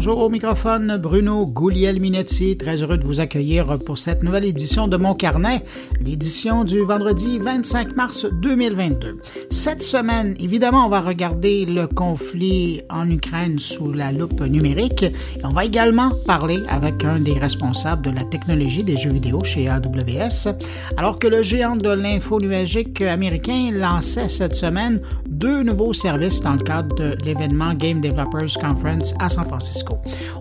Bonjour au microphone, Bruno Gouliel-Minetti. Très heureux de vous accueillir pour cette nouvelle édition de Mon Carnet, l'édition du vendredi 25 mars 2022. Cette semaine, évidemment, on va regarder le conflit en Ukraine sous la loupe numérique et on va également parler avec un des responsables de la technologie des jeux vidéo chez AWS, alors que le géant de l'info nuagique américain lançait cette semaine deux nouveaux services dans le cadre de l'événement Game Developers Conference à San Francisco.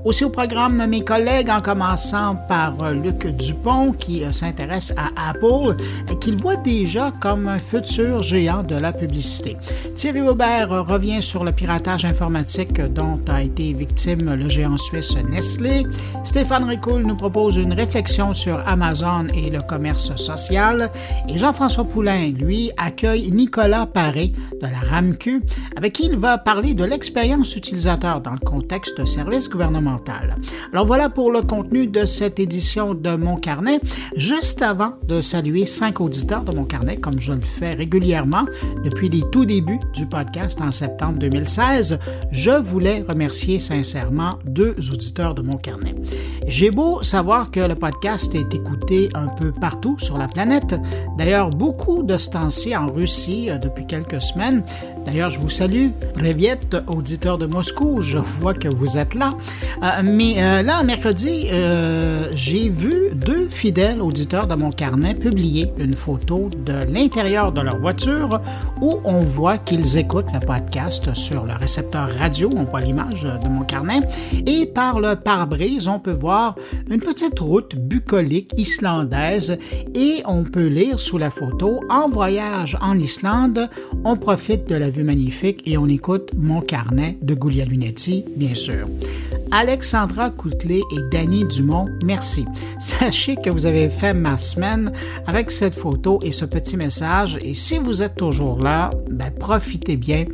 Aussi au programme, mes collègues, en commençant par euh, Luc Dupont, qui euh, s'intéresse à Apple, qu'il voit déjà comme un futur géant de la publicité. Thierry Aubert revient sur le piratage informatique dont a été victime le géant suisse Nestlé. Stéphane Ricoul nous propose une réflexion sur Amazon et le commerce social. Et Jean-François Poulain, lui, accueille Nicolas Paré de la RAMQ, avec qui il va parler de l'expérience utilisateur dans le contexte de service gouvernemental. Alors voilà pour le contenu de cette édition de Mon Carnet. Juste avant de saluer cinq auditeurs de Mon Carnet, comme je le fais régulièrement depuis les tout débuts du podcast en septembre 2016, je voulais remercier sincèrement deux auditeurs de Mon Carnet. J'ai beau savoir que le podcast est écouté un peu partout sur la planète, d'ailleurs beaucoup de ce en Russie euh, depuis quelques semaines, D'ailleurs, je vous salue. Privet, auditeur de Moscou, je vois que vous êtes là. Euh, mais euh, là, mercredi, euh, j'ai vu deux fidèles auditeurs de mon carnet publier une photo de l'intérieur de leur voiture où on voit qu'ils écoutent le podcast sur le récepteur radio. On voit l'image de mon carnet. Et par le pare-brise, on peut voir une petite route bucolique islandaise et on peut lire sous la photo En voyage en Islande, on profite de la vue magnifique et on écoute Mon carnet de Guglielminetti, bien sûr. Alexandra Coutelet et Danny Dumont, merci. Sachez que vous avez fait ma semaine avec cette photo et ce petit message. Et si vous êtes toujours là, ben, profitez bien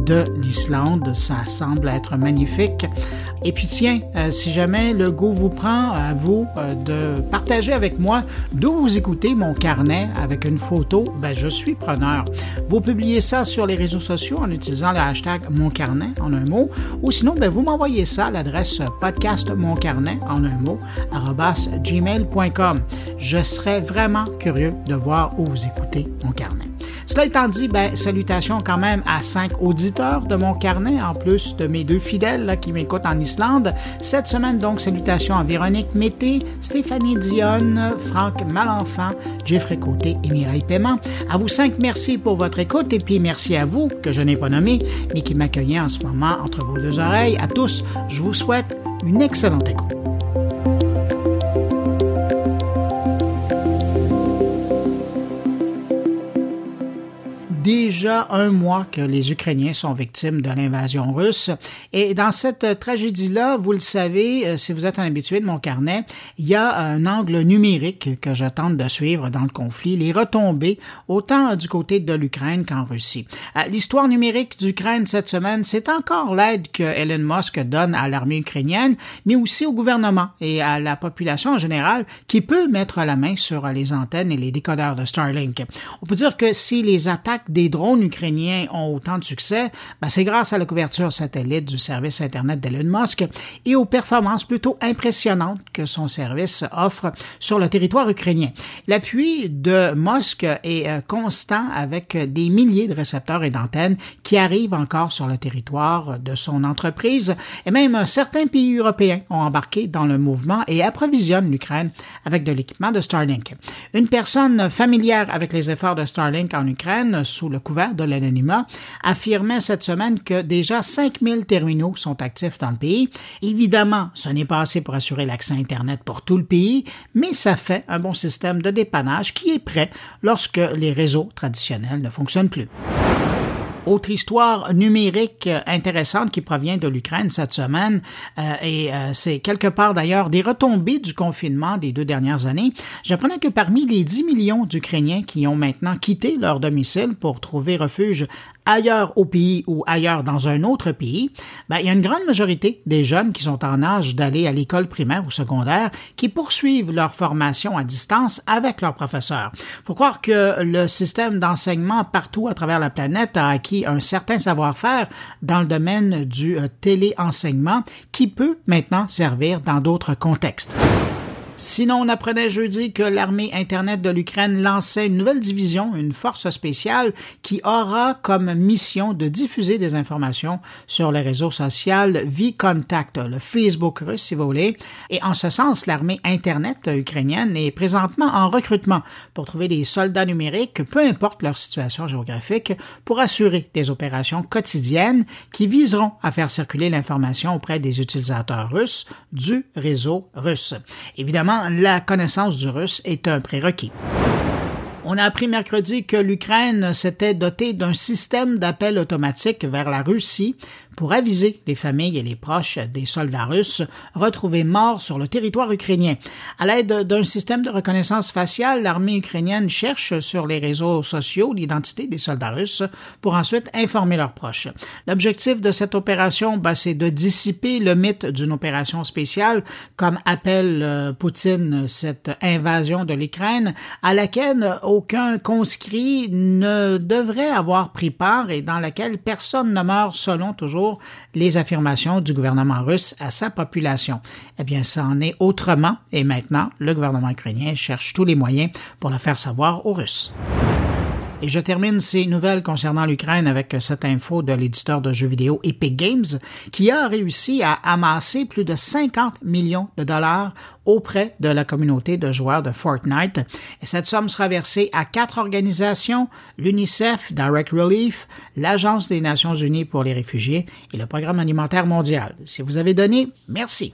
de l'Islande. Ça semble être magnifique. Et puis tiens, euh, si jamais le goût vous prend, à vous euh, de partager avec moi d'où vous écoutez mon carnet avec une photo, ben, je suis preneur. Vous publiez ça sur les réseaux sociaux en utilisant le hashtag mon carnet en un mot, ou sinon, ben, vous m'envoyez ça à l'adresse podcast mon carnet en un mot gmail.com. Je serais vraiment curieux de voir où vous écoutez mon carnet. Cela étant dit, ben, salutations quand même à cinq auditeurs de mon carnet, en plus de mes deux fidèles qui m'écoutent en Islande. Cette semaine, donc, salutations à Véronique Mété, Stéphanie Dionne, Franck Malenfant, Jeffrey Côté et Mireille Paiement. À vous cinq, merci pour votre écoute et puis merci à vous, que je n'ai pas nommé, mais qui m'accueillez en ce moment entre vos deux oreilles. À tous, je vous souhaite une excellente écoute. Déjà un mois que les Ukrainiens sont victimes de l'invasion russe. Et dans cette tragédie-là, vous le savez, euh, si vous êtes un habitué de mon carnet, il y a un angle numérique que je tente de suivre dans le conflit, les retombées, autant du côté de l'Ukraine qu'en Russie. Euh, l'histoire numérique d'Ukraine cette semaine, c'est encore l'aide que Elon Musk donne à l'armée ukrainienne, mais aussi au gouvernement et à la population en général qui peut mettre la main sur les antennes et les décodeurs de Starlink. On peut dire que si les attaques des drones ukrainiens ont autant de succès, ben c'est grâce à la couverture satellite du service Internet d'Elon Musk et aux performances plutôt impressionnantes que son service offre sur le territoire ukrainien. L'appui de Musk est euh, constant avec des milliers de récepteurs et d'antennes qui arrivent encore sur le territoire de son entreprise et même certains pays européens ont embarqué dans le mouvement et approvisionnent l'Ukraine avec de l'équipement de Starlink. Une personne familière avec les efforts de Starlink en Ukraine sous le couvert de l'anonymat, affirmait cette semaine que déjà 5000 terminaux sont actifs dans le pays. Évidemment, ce n'est pas assez pour assurer l'accès Internet pour tout le pays, mais ça fait un bon système de dépannage qui est prêt lorsque les réseaux traditionnels ne fonctionnent plus. Autre histoire numérique intéressante qui provient de l'Ukraine cette semaine, euh, et euh, c'est quelque part d'ailleurs des retombées du confinement des deux dernières années. J'apprenais que parmi les 10 millions d'Ukrainiens qui ont maintenant quitté leur domicile pour trouver refuge ailleurs au pays ou ailleurs dans un autre pays, ben, il y a une grande majorité des jeunes qui sont en âge d'aller à l'école primaire ou secondaire qui poursuivent leur formation à distance avec leurs professeurs. Faut croire que le système d'enseignement partout à travers la planète a acquis un certain savoir-faire dans le domaine du euh, téléenseignement qui peut maintenant servir dans d'autres contextes. Sinon, on apprenait jeudi que l'armée Internet de l'Ukraine lançait une nouvelle division, une force spéciale, qui aura comme mission de diffuser des informations sur les réseaux sociaux V-Contact, le Facebook russe, si vous voulez. Et en ce sens, l'armée Internet ukrainienne est présentement en recrutement pour trouver des soldats numériques, peu importe leur situation géographique, pour assurer des opérations quotidiennes qui viseront à faire circuler l'information auprès des utilisateurs russes du réseau russe. Évidemment, la connaissance du russe est un prérequis. On a appris mercredi que l'Ukraine s'était dotée d'un système d'appel automatique vers la Russie pour aviser les familles et les proches des soldats russes retrouvés morts sur le territoire ukrainien. À l'aide d'un système de reconnaissance faciale, l'armée ukrainienne cherche sur les réseaux sociaux l'identité des soldats russes pour ensuite informer leurs proches. L'objectif de cette opération, bah, c'est de dissiper le mythe d'une opération spéciale, comme appelle euh, Poutine cette invasion de l'Ukraine, à laquelle aucun conscrit ne devrait avoir pris part et dans laquelle personne ne meurt selon toujours les affirmations du gouvernement russe à sa population. Eh bien, ça en est autrement et maintenant, le gouvernement ukrainien cherche tous les moyens pour le faire savoir aux Russes. Et je termine ces nouvelles concernant l'Ukraine avec cette info de l'éditeur de jeux vidéo Epic Games qui a réussi à amasser plus de 50 millions de dollars auprès de la communauté de joueurs de Fortnite. Et cette somme sera versée à quatre organisations, l'UNICEF, Direct Relief, l'Agence des Nations Unies pour les réfugiés et le Programme alimentaire mondial. Si vous avez donné, merci.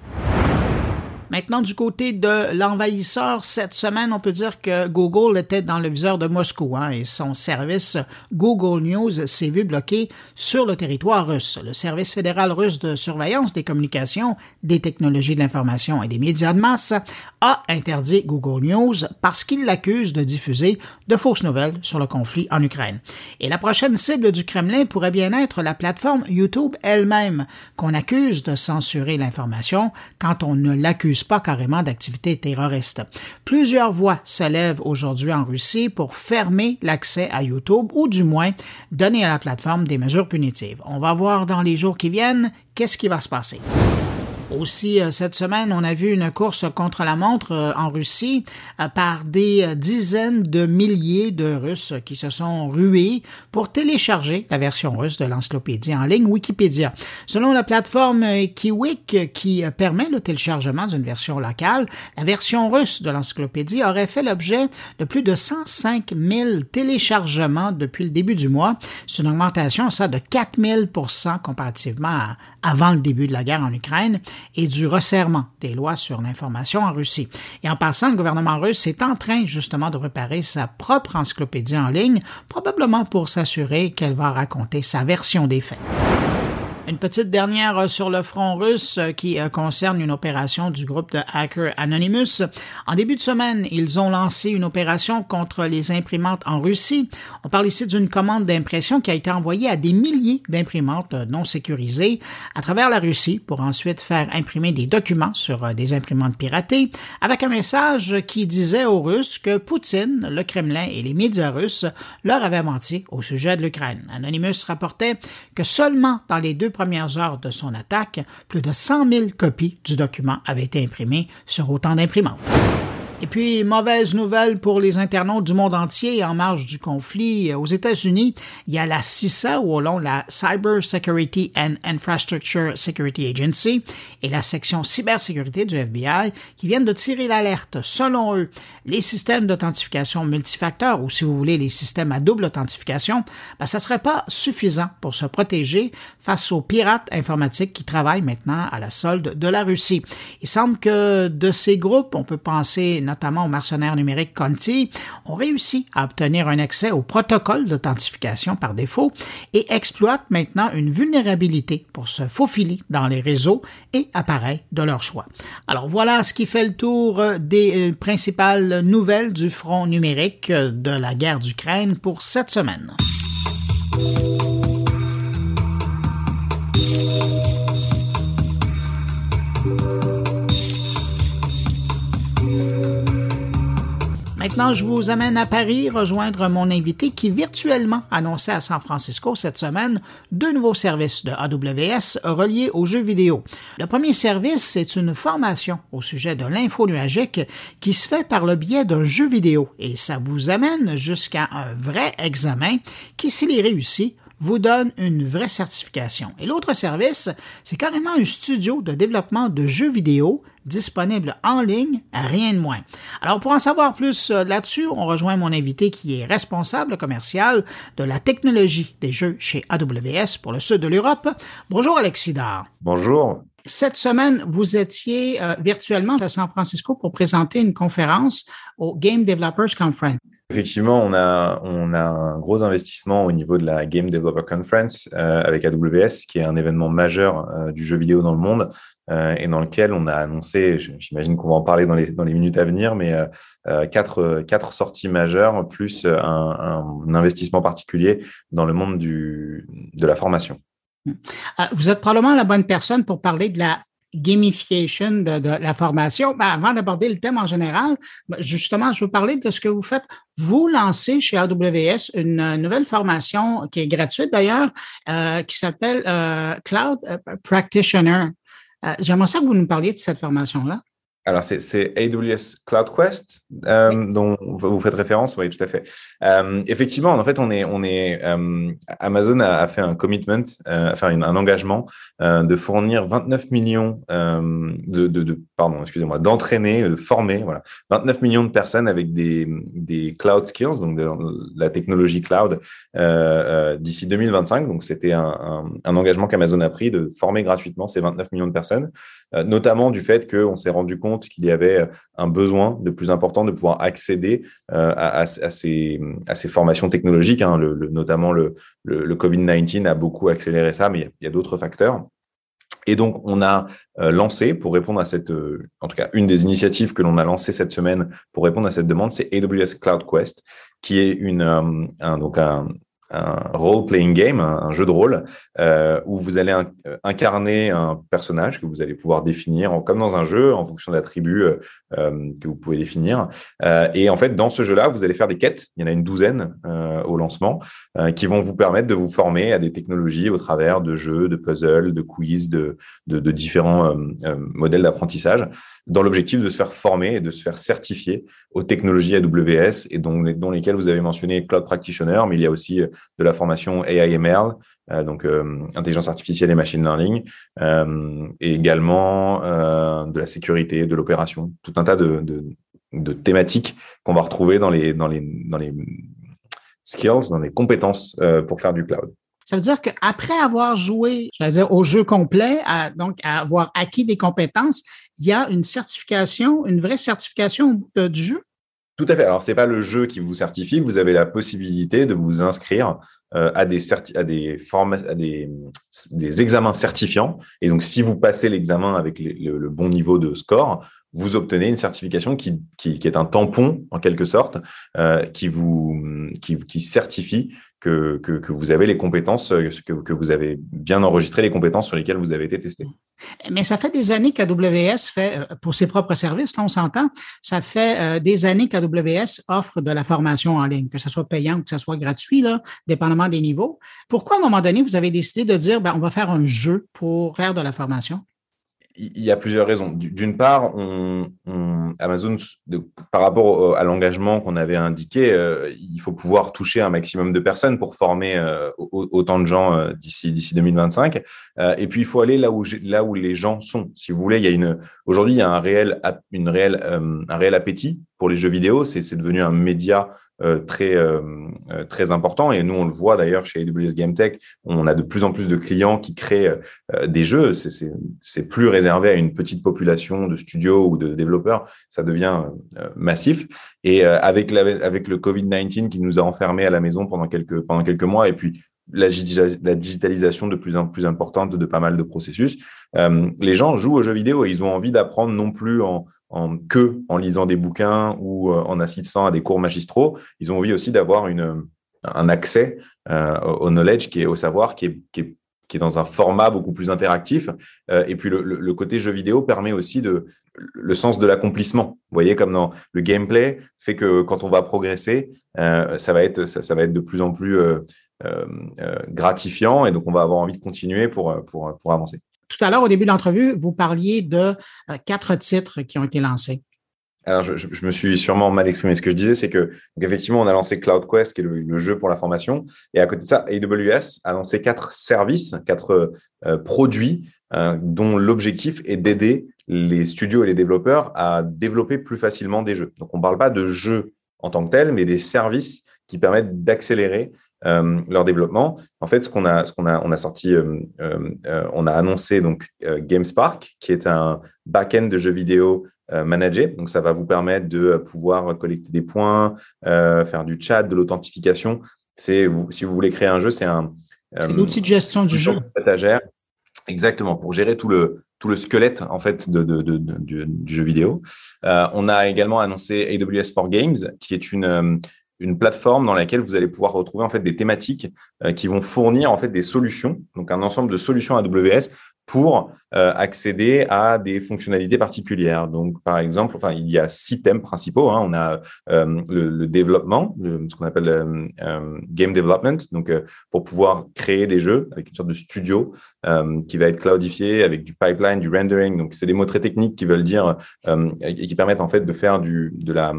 Maintenant, du côté de l'envahisseur, cette semaine, on peut dire que Google était dans le viseur de Moscou hein, et son service Google News s'est vu bloqué sur le territoire russe. Le service fédéral russe de surveillance des communications, des technologies de l'information et des médias de masse a interdit Google News parce qu'il l'accuse de diffuser de fausses nouvelles sur le conflit en Ukraine. Et la prochaine cible du Kremlin pourrait bien être la plateforme YouTube elle-même, qu'on accuse de censurer l'information quand on ne l'accuse pas carrément d'activité terroriste. Plusieurs voix s'élèvent aujourd'hui en Russie pour fermer l'accès à YouTube ou du moins donner à la plateforme des mesures punitives. On va voir dans les jours qui viennent qu'est-ce qui va se passer. Aussi, euh, cette semaine, on a vu une course contre la montre euh, en Russie euh, par des dizaines de milliers de Russes qui se sont rués pour télécharger la version russe de l'encyclopédie en ligne Wikipédia. Selon la plateforme Kiwik qui permet le téléchargement d'une version locale, la version russe de l'encyclopédie aurait fait l'objet de plus de 105 000 téléchargements depuis le début du mois. C'est une augmentation, ça, de 4 000 comparativement à avant le début de la guerre en Ukraine et du resserrement des lois sur l'information en Russie. Et en passant, le gouvernement russe est en train justement de préparer sa propre encyclopédie en ligne, probablement pour s'assurer qu'elle va raconter sa version des faits. Une petite dernière euh, sur le front russe euh, qui euh, concerne une opération du groupe de hackers Anonymous. En début de semaine, ils ont lancé une opération contre les imprimantes en Russie. On parle ici d'une commande d'impression qui a été envoyée à des milliers d'imprimantes non sécurisées à travers la Russie pour ensuite faire imprimer des documents sur des imprimantes piratées avec un message qui disait aux Russes que Poutine, le Kremlin et les médias russes leur avaient menti au sujet de l'Ukraine. Anonymous rapportait que seulement dans les deux premières heures de son attaque, plus de 100 000 copies du document avaient été imprimées sur autant d'imprimantes. Et puis, mauvaise nouvelle pour les internautes du monde entier en marge du conflit. Aux États-Unis, il y a la CISA, ou au long la Cyber Security and Infrastructure Security Agency, et la section cybersécurité du FBI, qui viennent de tirer l'alerte. Selon eux, les systèmes d'authentification multifacteurs, ou si vous voulez, les systèmes à double authentification, ben, ça serait pas suffisant pour se protéger face aux pirates informatiques qui travaillent maintenant à la solde de la Russie. Il semble que de ces groupes, on peut penser notamment aux mercenaires numériques Conti, ont réussi à obtenir un accès au protocole d'authentification par défaut et exploitent maintenant une vulnérabilité pour se faufiler dans les réseaux et appareils de leur choix. Alors voilà ce qui fait le tour des euh, principales nouvelles du front numérique de la guerre d'Ukraine pour cette semaine. Maintenant, je vous amène à Paris rejoindre mon invité qui virtuellement annonçait à San Francisco cette semaine deux nouveaux services de AWS reliés aux jeux vidéo. Le premier service, c'est une formation au sujet de l'info nuagique qui se fait par le biais d'un jeu vidéo et ça vous amène jusqu'à un vrai examen qui, s'il est réussi, vous donne une vraie certification. Et l'autre service, c'est carrément un studio de développement de jeux vidéo disponible en ligne, rien de moins. Alors pour en savoir plus euh, là-dessus, on rejoint mon invité qui est responsable commercial de la technologie des jeux chez AWS pour le sud de l'Europe. Bonjour Alexis Bonjour. Cette semaine, vous étiez euh, virtuellement à San Francisco pour présenter une conférence au Game Developers Conference. Effectivement, on a, on a un gros investissement au niveau de la Game Developer Conference euh, avec AWS, qui est un événement majeur euh, du jeu vidéo dans le monde euh, et dans lequel on a annoncé, j'imagine qu'on va en parler dans les, dans les minutes à venir, mais quatre, quatre sorties majeures plus un, un, investissement particulier dans le monde du, de la formation. Vous êtes probablement la bonne personne pour parler de la gamification de, la formation. Ben, avant d'aborder le thème en général, ben, justement, je veux parler de ce que vous faites. Vous lancez chez AWS une nouvelle formation qui est gratuite d'ailleurs, euh, qui s'appelle euh, Cloud Practitioner. Euh, j'aimerais ça que vous nous parliez de cette formation-là. Alors, c'est AWS Cloud Quest euh, dont vous faites référence, oui, tout à fait. Euh, effectivement, en fait, on est, on est, euh, Amazon a, fait un commitment, enfin un engagement de fournir 29 millions de, de, de, pardon, excusez-moi, d'entraîner, de former, voilà, 29 millions de personnes avec des, des cloud skills, donc de, la technologie cloud, d'ici 2025. Donc, c'était un, un, un, engagement qu'Amazon a pris de former gratuitement ces 29 millions de personnes, notamment du fait qu'on s'est rendu compte qu'il y avait un besoin de plus important de pouvoir accéder euh, à, ces, formations technologiques. Hein. notamment le, Covid-19 a beaucoup accéléré ça, mais il y a, d'autres facteurs. Et donc, on a euh, lancé, pour répondre à cette, euh, en tout cas, une des initiatives que l'on a lancées cette semaine pour répondre à cette demande, c'est AWS Cloud Quest, qui est une, donc un, un role-playing game, un, jeu de rôle, euh, où vous allez euh, incarner un personnage que vous allez pouvoir définir comme dans un jeu en fonction d'attributs euh, que vous pouvez définir. Et en fait, dans ce jeu-là, vous allez faire des quêtes. Il y en a une douzaine au lancement qui vont vous permettre de vous former à des technologies au travers de jeux, de puzzles, de quiz, de, différents modèles d'apprentissage dans l'objectif de se faire former et de se faire certifier aux technologies AWS et dont, dont lesquelles vous avez mentionné Cloud Practitioner, mais il y a aussi de la formation AIML, euh, donc euh, intelligence artificielle et machine learning, et également de la sécurité, de l'opération, tout un tas de, thématiques qu'on va retrouver dans les, dans, les, dans les skills, dans les compétences pour faire du cloud. Ça veut dire qu'après avoir joué, je dire, au jeu complet, donc à avoir acquis des compétences, il y a une certification, une vraie certification du jeu? Tout à fait. Alors, c'est pas le jeu qui vous certifie, vous avez la possibilité de vous inscrire euh, à des à des examens certifiants. Et donc, si vous passez l'examen avec le, bon niveau de score, vous obtenez une certification qui, est un tampon en quelque sorte, euh, qui vous certifie que, vous avez les compétences, euh, que, vous avez bien enregistré les compétences sur lesquelles vous avez été testé. Mais ça fait des années qu'AWS fait, euh, pour ses propres services, là on s'entend, ça fait euh, des années qu'AWS offre de la formation en ligne, que ce soit payant ou que ce soit gratuit, là, dépendamment des niveaux. Pourquoi à un moment donné, vous avez décidé de dire, ben, on va faire un jeu pour faire de la formation? Il y a plusieurs raisons. D'une part, on, Amazon, par rapport à l'engagement qu'on avait indiqué, euh, il faut pouvoir toucher un maximum de personnes pour former euh, autant de gens euh, d'ici d'ici 2025. et puis il faut aller là où là où les gens sont. Si vous voulez, il y a une aujourd'hui il y a un réel une réelle un réel appétit pour les jeux vidéo. C'est devenu un média très euh, euh, très important. Et nous on le voit d'ailleurs chez AWS Game Tech on a de plus en plus de clients qui créent des jeux. C'est plus réservé à une petite population de studios ou de développeurs. Ça devient massif. Et avec la, avec le Covid-19 qui nous a enfermés à la maison pendant quelques pendant quelques mois et puis la, la digitalisation de plus en plus importante de pas mal de processus les gens jouent aux jeux vidéo et ils ont envie d'apprendre non plus en en, que en lisant des bouquins ou euh, en assistant à des cours magistraux. Ils ont envie aussi d'avoir une, un accès euh, au knowledge, qui est au savoir, qui est, qui est qui est dans un format beaucoup plus interactif. et puis le, côté jeu vidéo permet aussi de le sens de l'accomplissement. Vous voyez, comme dans le gameplay, fait que quand on va progresser, ça va être ça, va être de plus en plus gratifiant et donc on va avoir envie de continuer pour pour, pour avancer. Tout à l'heure, au début de l'entrevue, vous parliez de quatre titres qui ont été lancés. Alors, je, je, me suis sûrement mal exprimé. Ce que je disais, c'est que, effectivement, on a lancé CloudQuest, qui est le, jeu pour la formation. Et à côté de ça, AWS a lancé quatre services, quatre euh, produits euh, dont l'objectif est d'aider les studios et les développeurs à développer plus facilement des jeux. Donc, on ne parle pas de jeux en tant que tel, mais des services qui permettent d'accélérer euh, leur développement. En fait, ce qu'on a, ce qu'on a, on a sorti, euh, euh, on a annoncé donc GameSpark, qui est un back-end de jeux vidéo manager. Donc, ça va vous permettre de pouvoir collecter des points, faire du chat, de l'authentification. C'est si vous voulez créer un jeu, c'est un outil de gestion du jeu. Exactement, pour gérer tout le, tout le squelette en fait de, de, de, du, jeu vidéo. on a également annoncé AWS for Games, qui est une, une plateforme dans laquelle vous allez pouvoir retrouver en fait des thématiques qui vont fournir en fait des solutions, donc un ensemble de solutions AWS pour euh, accéder à des fonctionnalités particulières. Donc, par exemple, enfin, il y a six thèmes principaux. Hein. On a euh, le, développement, ce qu'on appelle euh, game development, donc pour pouvoir créer des jeux avec une sorte de studio qui va être cloudifié avec du pipeline, du rendering. Donc, c'est des mots très techniques qui veulent dire et qui permettent en fait de faire du de la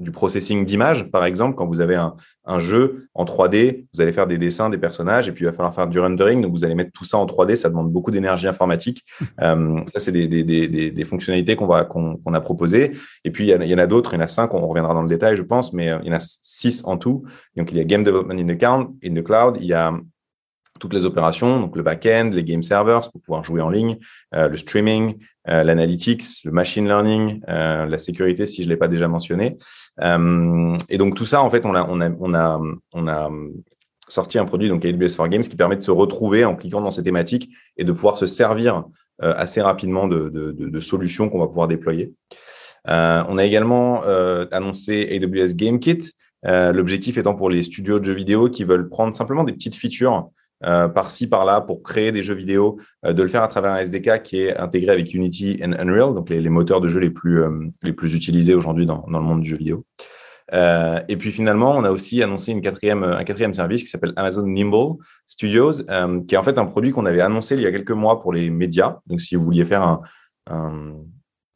du processing d'image, par exemple, quand vous avez un, un, jeu en 3D, vous allez faire des dessins des personnages et puis il va falloir faire du rendering, donc vous allez mettre tout ça en 3D, ça demande beaucoup d'énergie informatique. Euh, ça, c'est des, des, des, des, fonctionnalités qu'on va qu'on a proposées. Et puis il y, en a d'autres, il y en a cinq, on reviendra dans le détail, je pense, mais euh, il y en a six en tout. Donc il y a Game Development in the, in the Cloud, il y a toutes les opérations, donc le back-end, les game servers pour pouvoir jouer en ligne, euh, le streaming, euh, l'analytics, le machine learning, euh, la sécurité si je l'ai pas déjà mentionné. et donc tout ça, en fait, on a, on a, on a, on a sorti un produit, donc AWS for Games, qui permet de se retrouver en cliquant dans ces thématiques et de pouvoir se servir assez rapidement de, de, de, solutions qu'on va pouvoir déployer. on a également annoncé AWS GameKit, L'objectif étant pour les studios de jeux vidéo qui veulent prendre simplement des petites features euh, par-ci, par-là, pour créer des jeux vidéo, euh, de le faire à travers un SDK qui est intégré avec Unity et Unreal, donc les, moteurs de jeu les plus, euh, utilisés aujourd'hui dans, le monde du jeu vidéo. et puis finalement, on a aussi annoncé un quatrième service qui s'appelle Amazon Nimble Studios, qui est en fait un produit qu'on avait annoncé il y a quelques mois pour les médias. Donc si vous vouliez faire un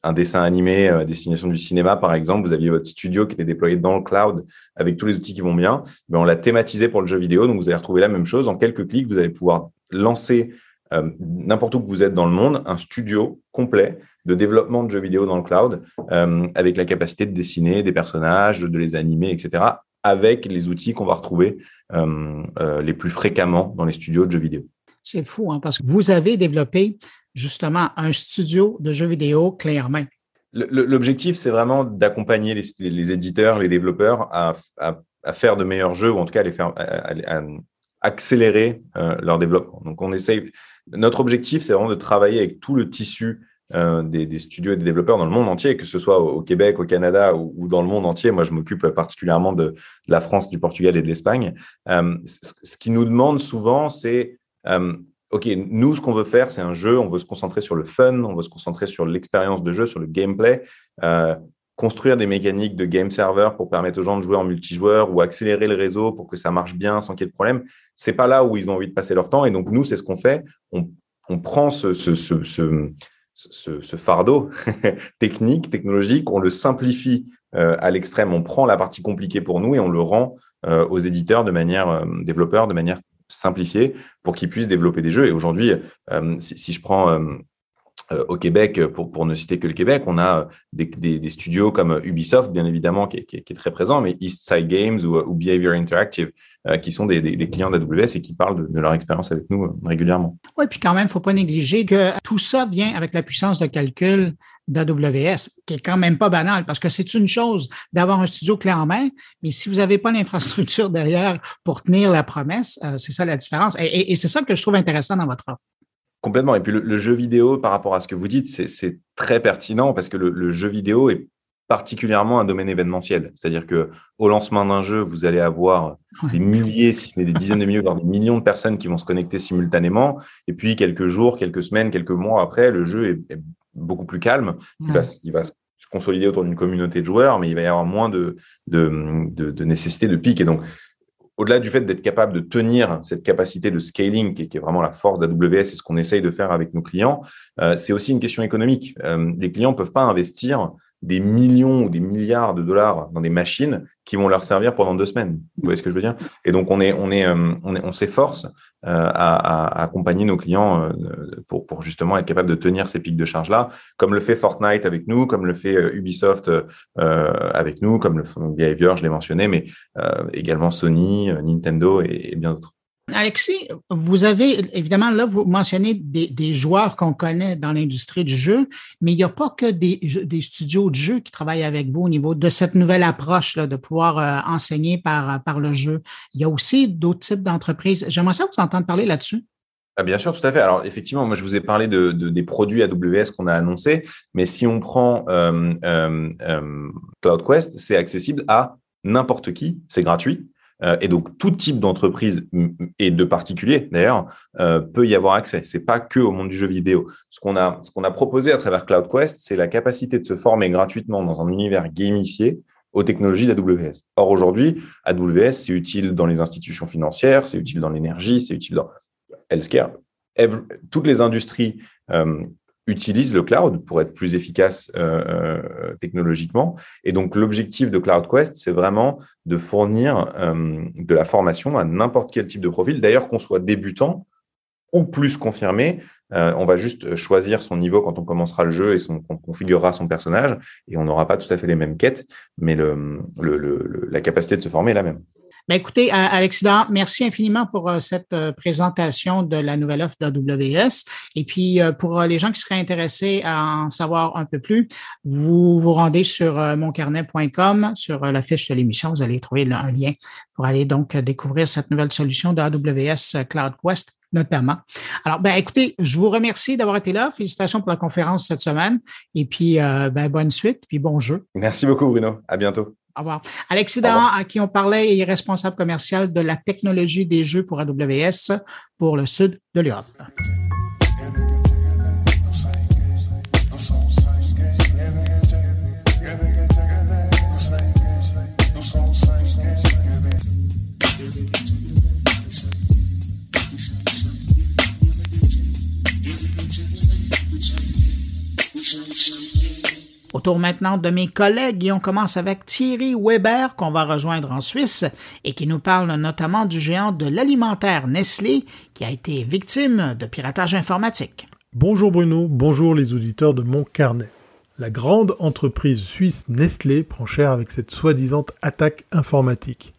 un dessin animé à destination du cinéma, par exemple, vous aviez votre studio qui était déployé dans le cloud avec tous les outils qui vont bien, mais on l'a thématisé pour le jeu vidéo. Donc, vous allez retrouver la même chose. En quelques clics, vous allez pouvoir lancer euh, n'importe où que vous êtes dans le monde, un studio complet de développement de jeux vidéo dans le cloud euh, avec la capacité de dessiner des personnages, de les animer, etc., avec les outils qu'on va retrouver euh, les plus fréquemment dans les studios de jeux vidéo. C'est fou, hein, parce que vous avez développé justement un studio de jeux vidéo clé en main. L'objectif, c'est vraiment d'accompagner les, éditeurs, les développeurs à, faire de meilleurs jeux ou en tout cas à les faire à, accélérer euh, leur développement. Donc, on essaye. Notre objectif, c'est vraiment de travailler avec tout le tissu euh, des, studios et des développeurs dans le monde entier, que ce soit au, Québec, au Canada ou, dans le monde entier. Moi, je m'occupe particulièrement de, la France, du Portugal et de l'Espagne. Euh, ce, qui nous demande souvent, c'est OK, nous, ce qu'on veut faire, c'est un jeu, on veut se concentrer sur le fun, on veut se concentrer sur l'expérience de jeu, sur le gameplay, euh, construire des mécaniques de game server pour permettre aux gens de jouer en multijoueur ou accélérer le réseau pour que ça marche bien sans qu'il y ait de problème. C'est pas là où ils ont envie de passer leur temps. Et donc, nous, c'est ce qu'on fait. On, prend ce, fardeau technique, technologique, on le simplifie euh, à l'extrême, on prend la partie compliquée pour nous et on le rend euh, aux éditeurs de manière, développeurs de manière simplifié pour qu'ils puissent développer des jeux. Et aujourd'hui, euh, si, je prends euh, au Québec, pour, pour ne citer que le Québec, on a des, des, studios comme Ubisoft, bien évidemment, qui est, très présent, mais East Side Games ou, Behavior Interactive, qui sont des, clients d'AWS et qui parlent de, leur expérience avec nous régulièrement. Oui, puis quand même, il ne faut pas négliger que tout ça vient avec la puissance de calcul d'AWS, qui est quand même pas banal, parce que c'est une chose d'avoir un studio clé en main, mais si vous n'avez pas l'infrastructure derrière pour tenir la promesse, euh, c'est ça la différence. Et, c'est ça que je trouve intéressant dans votre offre. Complètement. Et puis le, jeu vidéo, par rapport à ce que vous dites, c'est très pertinent parce que le, jeu vidéo est particulièrement un domaine événementiel. C'est-à-dire que au lancement d'un jeu, vous allez avoir des milliers, si ce n'est des dizaines de milliers, voire des millions de personnes qui vont se connecter simultanément. Et puis quelques jours, quelques semaines, quelques mois après, le jeu est, beaucoup plus calme. Il, va, il va se consolider autour d'une communauté de joueurs, mais il va y avoir moins de, de, de, de nécessité de pic. Et donc, au-delà du fait d'être capable de tenir cette capacité de scaling, qui est, vraiment la force d'AWS et ce qu'on essaye de faire avec nos clients, euh, c'est aussi une question économique. Euh, les clients ne peuvent pas investir des millions ou des milliards de dollars dans des machines qui vont leur servir pendant deux semaines. Vous voyez ce que je veux dire? Et donc on est, on est, euh, on, s'efforce à, à, accompagner nos clients pour, pour justement être capable de tenir ces pics de charge là, comme le fait Fortnite avec nous, comme le fait Ubisoft avec nous, comme le fait Behavior, je l'ai mentionné, mais également Sony, Nintendo et bien d'autres. Alexis, vous avez, évidemment, là, vous mentionnez des, joueurs qu'on connaît dans l'industrie du jeu, mais il n'y a pas que des, studios de jeu qui travaillent avec vous au niveau de cette nouvelle approche là, de pouvoir euh, enseigner par, par le jeu. Il y a aussi d'autres types d'entreprises. J'aimerais ça vous entendre parler là-dessus. Ah, bien sûr, tout à fait. Alors effectivement, moi je vous ai parlé de, des produits AWS qu'on a annoncés, mais si on prend euh, euh, CloudQuest, c'est accessible à n'importe qui, c'est gratuit. Euh, et donc, tout type d'entreprise et de particulier, d'ailleurs, euh, peut y avoir accès. C'est pas que au monde du jeu vidéo. Ce qu'on a, proposé à travers CloudQuest, c'est la capacité de se former gratuitement dans un univers gamifié aux technologies d'AWS. Or, aujourd'hui, AWS, c'est utile dans les institutions financières, c'est utile dans l'énergie, c'est utile dans healthcare. toutes les industries euh, utilise le cloud pour être plus efficace euh, euh, technologiquement. Et donc, l'objectif de CloudQuest, c'est vraiment de fournir euh, de la formation à n'importe quel type de profil. D'ailleurs, qu'on soit débutant ou plus confirmé, on va juste choisir son niveau quand on commencera le jeu et son, on configurera son personnage et on n'aura pas tout à fait les mêmes quêtes, mais le, la capacité de se former est la même. Ben écoutez, Alexis merci infiniment pour euh, cette euh, présentation de la nouvelle offre d'AWS. Et puis, euh, pour les gens qui seraient intéressés à en savoir un peu plus, vous vous rendez sur moncarnet.com, sur la fiche de l'émission, vous allez trouver un lien pour aller donc découvrir cette nouvelle solution de AWS CloudQuest notamment. Alors, ben, écoutez, je vous remercie d'avoir été là. Félicitations pour la conférence cette semaine. Et puis, ben, bonne suite, puis bon jeu. Merci beaucoup, Bruno. À bientôt. Au revoir. Alexis Dahan, à qui on parlait, est responsable commercial de la technologie des jeux pour AWS pour le sud de l'Europe. Autour maintenant de mes collègues et on commence avec Thierry Weber qu'on va rejoindre en Suisse et qui nous parle notamment du géant de l'alimentaire Nestlé qui a été victime de piratage informatique. Bonjour Bruno, bonjour les auditeurs de mon carnet. La grande entreprise suisse Nestlé prend cher avec cette soi-disant attaque informatique.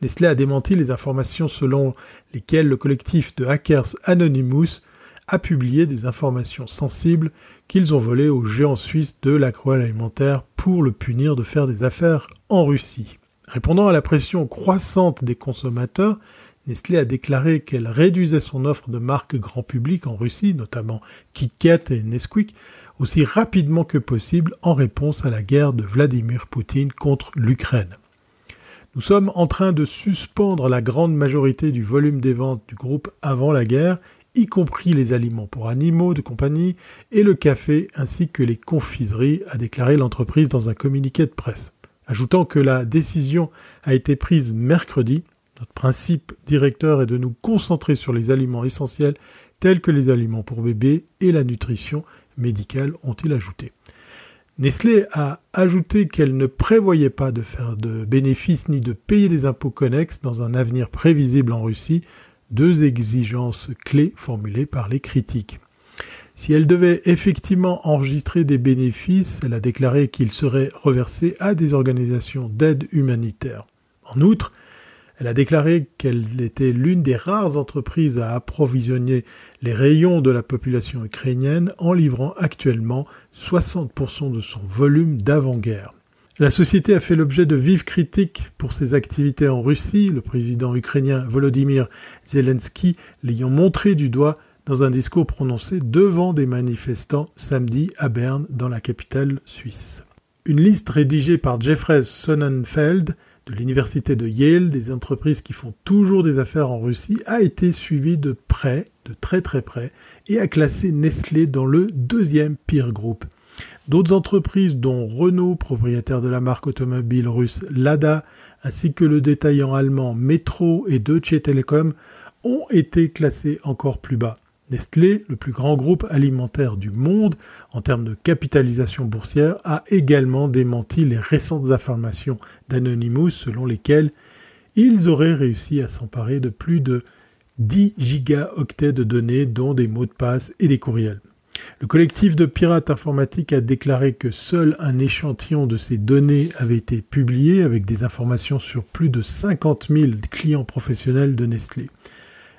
Nestlé a démenti les informations selon lesquelles le collectif de hackers Anonymous a publié des informations sensibles qu'ils ont volées au géant suisse de l'agroalimentaire pour le punir de faire des affaires en Russie. Répondant à la pression croissante des consommateurs, Nestlé a déclaré qu'elle réduisait son offre de marques grand public en Russie, notamment KitKat et Nesquik, aussi rapidement que possible en réponse à la guerre de Vladimir Poutine contre l'Ukraine. Nous sommes en train de suspendre la grande majorité du volume des ventes du groupe avant la guerre y compris les aliments pour animaux de compagnie et le café ainsi que les confiseries, a déclaré l'entreprise dans un communiqué de presse. Ajoutant que la décision a été prise mercredi, notre principe directeur est de nous concentrer sur les aliments essentiels tels que les aliments pour bébés et la nutrition médicale, ont-ils ajouté. Nestlé a ajouté qu'elle ne prévoyait pas de faire de bénéfices ni de payer des impôts connexes dans un avenir prévisible en Russie, deux exigences clés formulées par les critiques. Si elle devait effectivement enregistrer des bénéfices, elle a déclaré qu'ils seraient reversés à des organisations d'aide humanitaire. En outre, elle a déclaré qu'elle était l'une des rares entreprises à approvisionner les rayons de la population ukrainienne en livrant actuellement 60% de son volume d'avant-guerre. La société a fait l'objet de vives critiques pour ses activités en Russie, le président ukrainien Volodymyr Zelensky l'ayant montré du doigt dans un discours prononcé devant des manifestants samedi à Berne, dans la capitale suisse. Une liste rédigée par Jeffrey Sonnenfeld de l'université de Yale, des entreprises qui font toujours des affaires en Russie, a été suivie de près, de très très près, et a classé Nestlé dans le deuxième pire groupe. D'autres entreprises, dont Renault, propriétaire de la marque automobile russe Lada, ainsi que le détaillant allemand Metro et Deutsche Telekom, ont été classées encore plus bas. Nestlé, le plus grand groupe alimentaire du monde en termes de capitalisation boursière, a également démenti les récentes informations d'Anonymous selon lesquelles ils auraient réussi à s'emparer de plus de 10 gigaoctets de données, dont des mots de passe et des courriels. Le collectif de pirates informatiques a déclaré que seul un échantillon de ces données avait été publié avec des informations sur plus de 50 000 clients professionnels de Nestlé.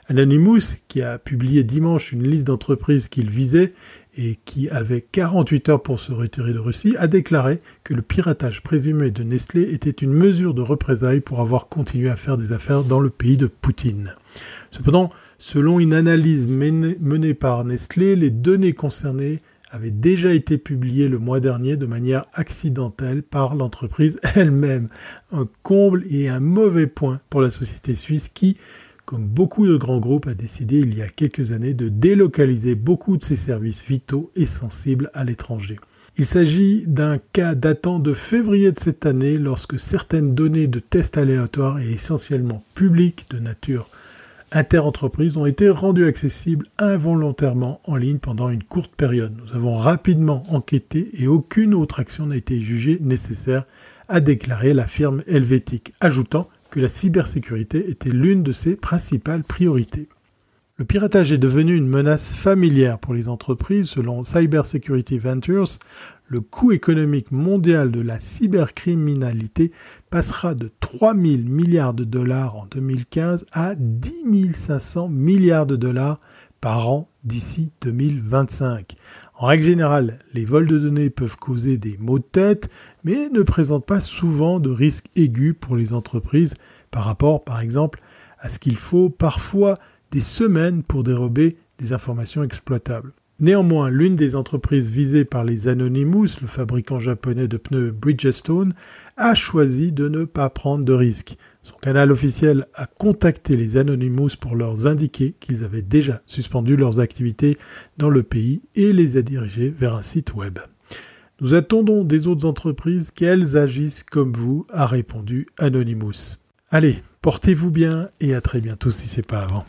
Anonymous, qui a publié dimanche une liste d'entreprises qu'il visait et qui avait 48 heures pour se retirer de Russie, a déclaré que le piratage présumé de Nestlé était une mesure de représailles pour avoir continué à faire des affaires dans le pays de Poutine. Cependant, selon une analyse menée par Nestlé, les données concernées avaient déjà été publiées le mois dernier de manière accidentelle par l'entreprise elle-même. Un comble et un mauvais point pour la société suisse qui, comme beaucoup de grands groupes, a décidé il y a quelques années de délocaliser beaucoup de ses services vitaux et sensibles à l'étranger. Il s'agit d'un cas datant de février de cette année lorsque certaines données de tests aléatoires et essentiellement publiques de nature inter-entreprises ont été rendues accessibles involontairement en ligne pendant une courte période. Nous avons rapidement enquêté et aucune autre action n'a été jugée nécessaire, a déclaré la firme helvétique, ajoutant que la cybersécurité était l'une de ses principales priorités. Le piratage est devenu une menace familière pour les entreprises. Selon Cybersecurity Ventures, le coût économique mondial de la cybercriminalité passera de 3 000 milliards de dollars en 2015 à 10 500 milliards de dollars par an d'ici 2025. En règle générale, les vols de données peuvent causer des maux de tête, mais ne présentent pas souvent de risques aigus pour les entreprises par rapport, par exemple, à ce qu'il faut parfois des semaines pour dérober des informations exploitables. Néanmoins, l'une des entreprises visées par les Anonymous, le fabricant japonais de pneus Bridgestone, a choisi de ne pas prendre de risques. Son canal officiel a contacté les Anonymous pour leur indiquer qu'ils avaient déjà suspendu leurs activités dans le pays et les a dirigés vers un site web. Nous attendons des autres entreprises qu'elles agissent comme vous, a répondu Anonymous. Allez, portez-vous bien et à très bientôt si c'est pas avant.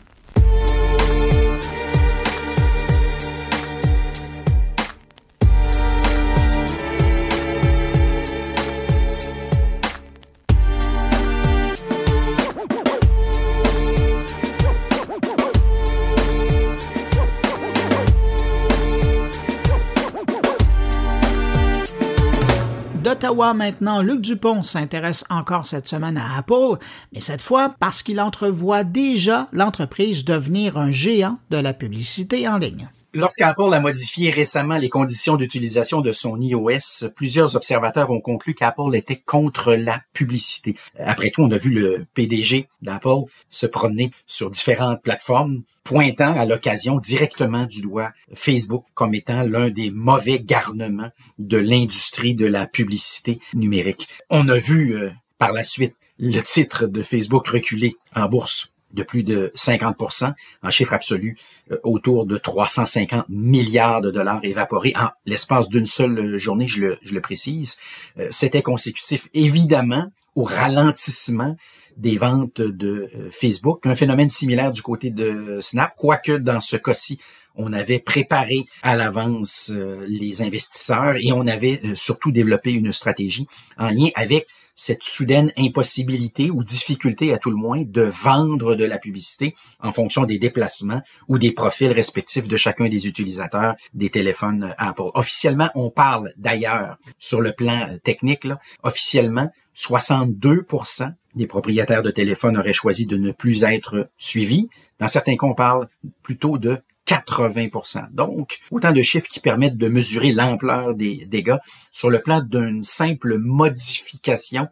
d'Ottawa maintenant, Luc Dupont s'intéresse encore cette semaine à Apple, mais cette fois parce qu'il entrevoit déjà l'entreprise devenir un géant de la publicité en ligne. Lorsqu'Apple a modifié récemment les conditions d'utilisation de son iOS, plusieurs observateurs ont conclu qu'Apple était contre la publicité. Après tout, on a vu le PDG d'Apple se promener sur différentes plateformes, pointant à l'occasion directement du doigt Facebook comme étant l'un des mauvais garnements de l'industrie de la publicité numérique. On a vu euh, par la suite le titre de Facebook reculer en bourse de plus de 50% en chiffre absolu, euh, autour de 350 milliards de dollars évaporés en l'espace d'une seule journée, je le, je le précise. Euh, c'était consécutif évidemment au ralentissement des ventes de euh, Facebook, un phénomène similaire du côté de Snap, quoique dans ce cas-ci, on avait préparé à l'avance les investisseurs et on avait surtout développé une stratégie en lien avec cette soudaine impossibilité ou difficulté à tout le moins de vendre de la publicité en fonction des déplacements ou des profils respectifs de chacun des utilisateurs des téléphones Apple. Officiellement, on parle d'ailleurs sur le plan technique, là, officiellement, 62% des propriétaires de téléphones auraient choisi de ne plus être suivis. Dans certains cas, on parle plutôt de 80% Donc, autant de chiffres qui permettent de mesurer l'ampleur des dégâts sur le plan d'une simple modification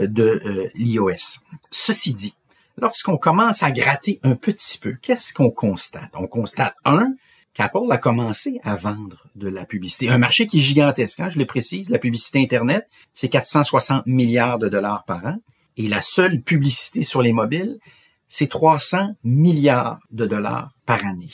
euh, de euh, l'iOS. Ceci dit, lorsqu'on commence à gratter un petit peu, qu'est-ce qu'on constate? On constate, un, qu'Apple a commencé à vendre de la publicité. Un marché qui est gigantesque, hein, je le précise, la publicité Internet, c'est 460 milliards de dollars par an. Et la seule publicité sur les mobiles, c'est 300 milliards de dollars par année.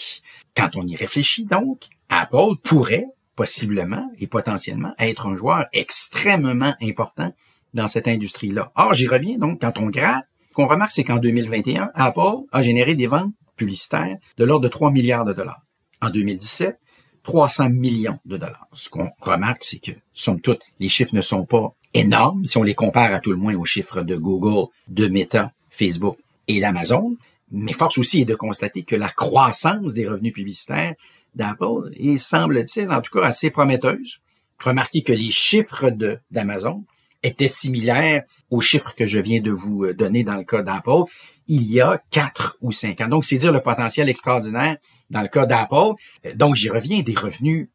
Quand on y réfléchit donc, Apple pourrait possiblement et potentiellement être un joueur extrêmement important dans cette industrie-là. Or, j'y reviens donc, quand on gratte, qu'on remarque, c'est qu'en 2021, Apple a généré des ventes publicitaires de l'ordre de 3 milliards de dollars. En 2017, 300 millions de dollars. Ce qu'on remarque, c'est que, somme toute, les chiffres ne sont pas énormes si on les compare à tout le moins aux chiffres de Google, de Meta, Facebook et d'Amazon. Mais force aussi est de constater que la croissance des revenus publicitaires d'Apple est, semble-t-il, en tout cas assez prometteuse. Remarquez que les chiffres d'Amazon étaient similaires aux chiffres que je viens de vous euh, donner dans le cas d'Apple il y a quatre ou cinq ans. Donc, c'est dire le potentiel extraordinaire dans le cas d'Apple. Euh, donc, j'y reviens, des revenus,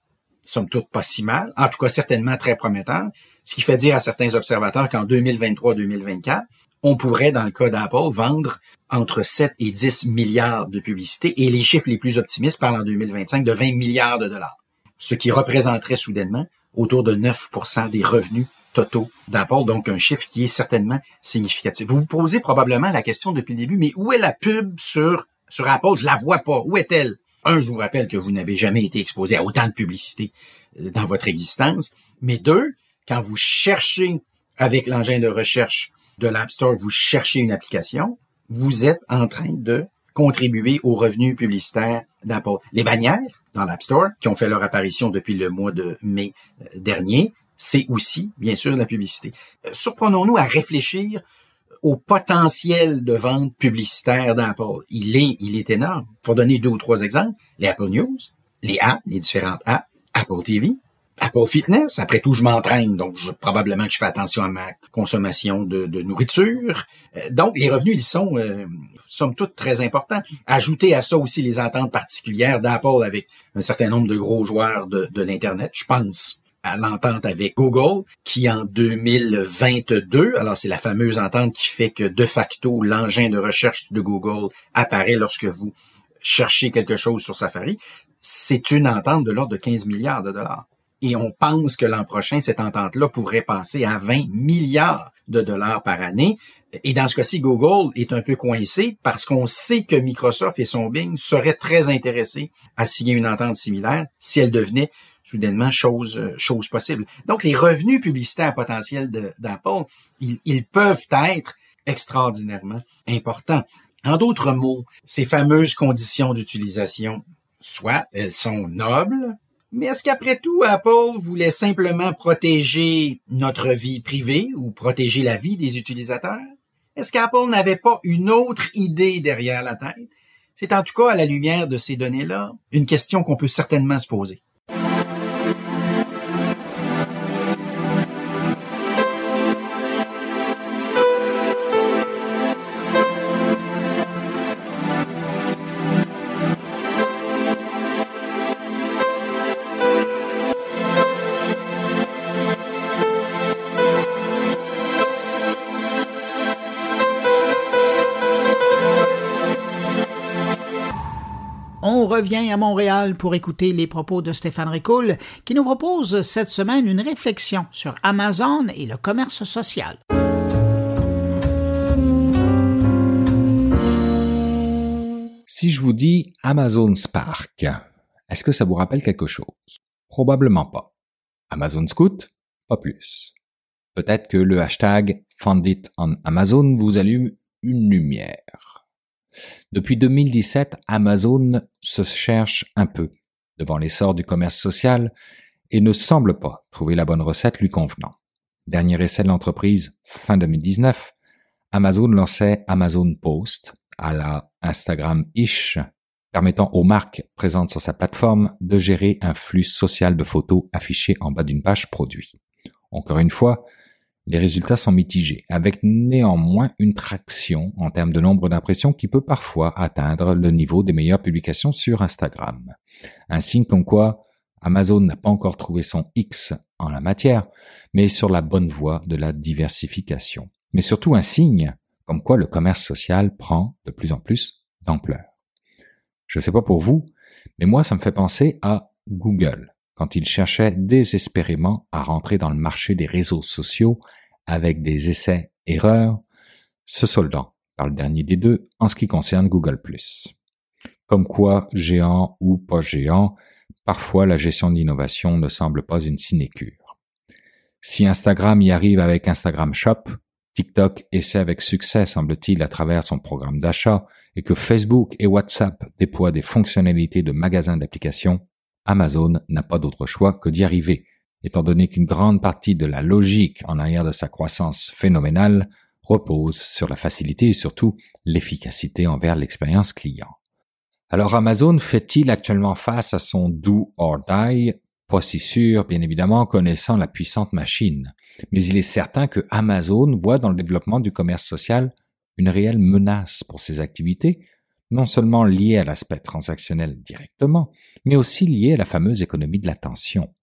somme toute, pas si mal, en tout cas certainement très prometteurs, ce qui fait dire à certains observateurs qu'en 2023-2024, on pourrait, dans le cas d'Apple, vendre entre 7 et 10 milliards de publicités et les chiffres les plus optimistes parlent en 2025 de 20 milliards de dollars, ce qui représenterait soudainement autour de 9% des revenus totaux d'Apple, donc un chiffre qui est certainement significatif. Vous vous posez probablement la question depuis le début, mais où est la pub sur, sur Apple? Je la vois pas. Où est-elle? Un, je vous rappelle que vous n'avez jamais été exposé à autant de publicité euh, dans votre existence. Mais deux, quand vous cherchez avec l'engin de recherche de l'App Store, vous cherchez une application, vous êtes en train de contribuer aux revenus publicitaires d'Apple. Les bannières dans l'App Store, qui ont fait leur apparition depuis le mois de mai euh, dernier, c'est aussi, bien sûr, la publicité. Euh, surprenons-nous à réfléchir au potentiel de vente publicitaire d'Apple. Il est, il est énorme. Pour donner deux ou trois exemples, les Apple News, les apps, les différentes apps, Apple TV, Apple Fitness, après tout, je m'entraîne, donc je, probablement que je fais attention à ma consommation de, nourriture. Euh, donc, les revenus, ils sont, euh, somme toute, très importants. Ajoutez à ça aussi les ententes particulières d'Apple avec un certain nombre de gros joueurs de, de l'Internet. Je pense à l'entente avec Google, qui en 2022, alors c'est la fameuse entente qui fait que de facto, l'engin de recherche de Google apparaît lorsque vous cherchez quelque chose sur Safari. C'est une entente de l'ordre de 15 milliards de dollars. Et on pense que l'an prochain, cette entente-là pourrait passer à 20 milliards de dollars par année. Et dans ce cas-ci, Google est un peu coincé parce qu'on sait que Microsoft et son Bing seraient très intéressés à signer une entente similaire si elle devenait soudainement chose, possible. Donc, les revenus publicitaires potentiels d'Apple, ils, ils peuvent être extraordinairement importants. En d'autres mots, ces fameuses conditions d'utilisation, soit elles sont nobles, mais est-ce qu'après tout, Apple voulait simplement protéger notre vie privée ou protéger la vie des utilisateurs? Est-ce qu'Apple n'avait pas une autre idée derrière la tête? C'est en tout cas, à la lumière de ces données-là, une question qu'on peut certainement se poser. Revient à Montréal pour écouter les propos de Stéphane Ricoul, qui nous propose cette semaine une réflexion sur Amazon et le commerce social. Si je vous dis Amazon Spark, est-ce que ça vous rappelle quelque chose? Probablement pas. Amazon Scoot Pas plus. Peut-être que le hashtag Fundit on Amazon vous allume une lumière. Depuis 2017, Amazon se cherche un peu devant l'essor du commerce social et ne semble pas trouver la bonne recette lui convenant. Dernier essai de l'entreprise, fin 2019, Amazon lançait Amazon Post à la Instagram-ish, permettant aux marques présentes sur sa plateforme de gérer un flux social de photos affichées en bas d'une page produit. Encore une fois, les résultats sont mitigés, avec néanmoins une traction en termes de nombre d'impressions qui peut parfois atteindre le niveau des meilleures publications sur Instagram. Un signe comme quoi Amazon n'a pas encore trouvé son X en la matière, mais sur la bonne voie de la diversification. Mais surtout un signe comme quoi le commerce social prend de plus en plus d'ampleur. Je ne sais pas pour vous, Mais moi, ça me fait penser à Google, quand il cherchait désespérément à rentrer dans le marché des réseaux sociaux avec des essais-erreurs, se soldant par le dernier des deux en ce qui concerne Google ⁇ Comme quoi, géant ou pas géant, parfois la gestion de l'innovation ne semble pas une sinécure. Si Instagram y arrive avec Instagram Shop, TikTok essaie avec succès, semble-t-il, à travers son programme d'achat, et que Facebook et WhatsApp déploient des fonctionnalités de magasins d'applications, Amazon n'a pas d'autre choix que d'y arriver, étant donné qu'une grande partie de la logique en arrière de sa croissance phénoménale repose sur la facilité et surtout l'efficacité envers l'expérience client. Alors Amazon fait-il actuellement face à son do or die? Pas si sûr, bien évidemment, connaissant la puissante machine. Mais il est certain que Amazon voit dans le développement du commerce social une réelle menace pour ses activités, non seulement liée à l'aspect transactionnel directement, mais aussi liée à la fameuse économie de l'attention.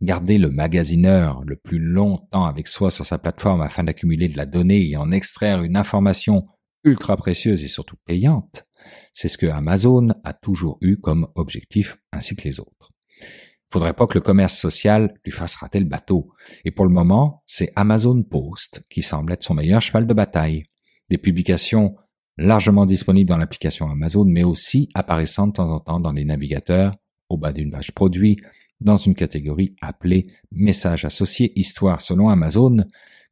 Garder le magasineur le plus longtemps avec soi sur sa plateforme afin d'accumuler de la donnée et en extraire une information ultra précieuse et surtout payante, c'est ce que Amazon a toujours eu comme objectif ainsi que les autres. Faudrait pas que le commerce social lui fasse rater le bateau. Et pour le moment, c'est Amazon Post qui semble être son meilleur cheval de bataille. Des publications largement disponibles dans l'application Amazon, mais aussi apparaissant de temps en temps dans les navigateurs, au bas d'une page produit, dans une catégorie appelée messages associés, histoire selon Amazon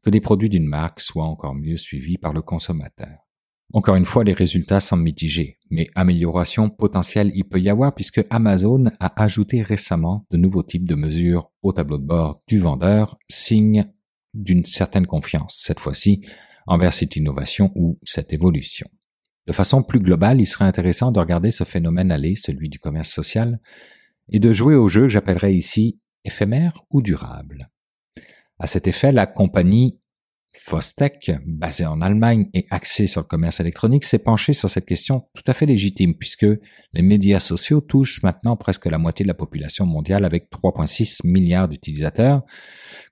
que les produits d'une marque soient encore mieux suivis par le consommateur. Encore une fois, les résultats sont mitigés, mais amélioration potentielle il peut y avoir puisque Amazon a ajouté récemment de nouveaux types de mesures au tableau de bord du vendeur, signe d'une certaine confiance, cette fois-ci, envers cette innovation ou cette évolution. De façon plus globale, il serait intéressant de regarder ce phénomène aller, celui du commerce social, et de jouer au jeu que j'appellerais ici éphémère ou durable. À cet effet, la compagnie Fostech, basée en Allemagne et axée sur le commerce électronique, s'est penchée sur cette question tout à fait légitime puisque les médias sociaux touchent maintenant presque la moitié de la population mondiale avec 3,6 milliards d'utilisateurs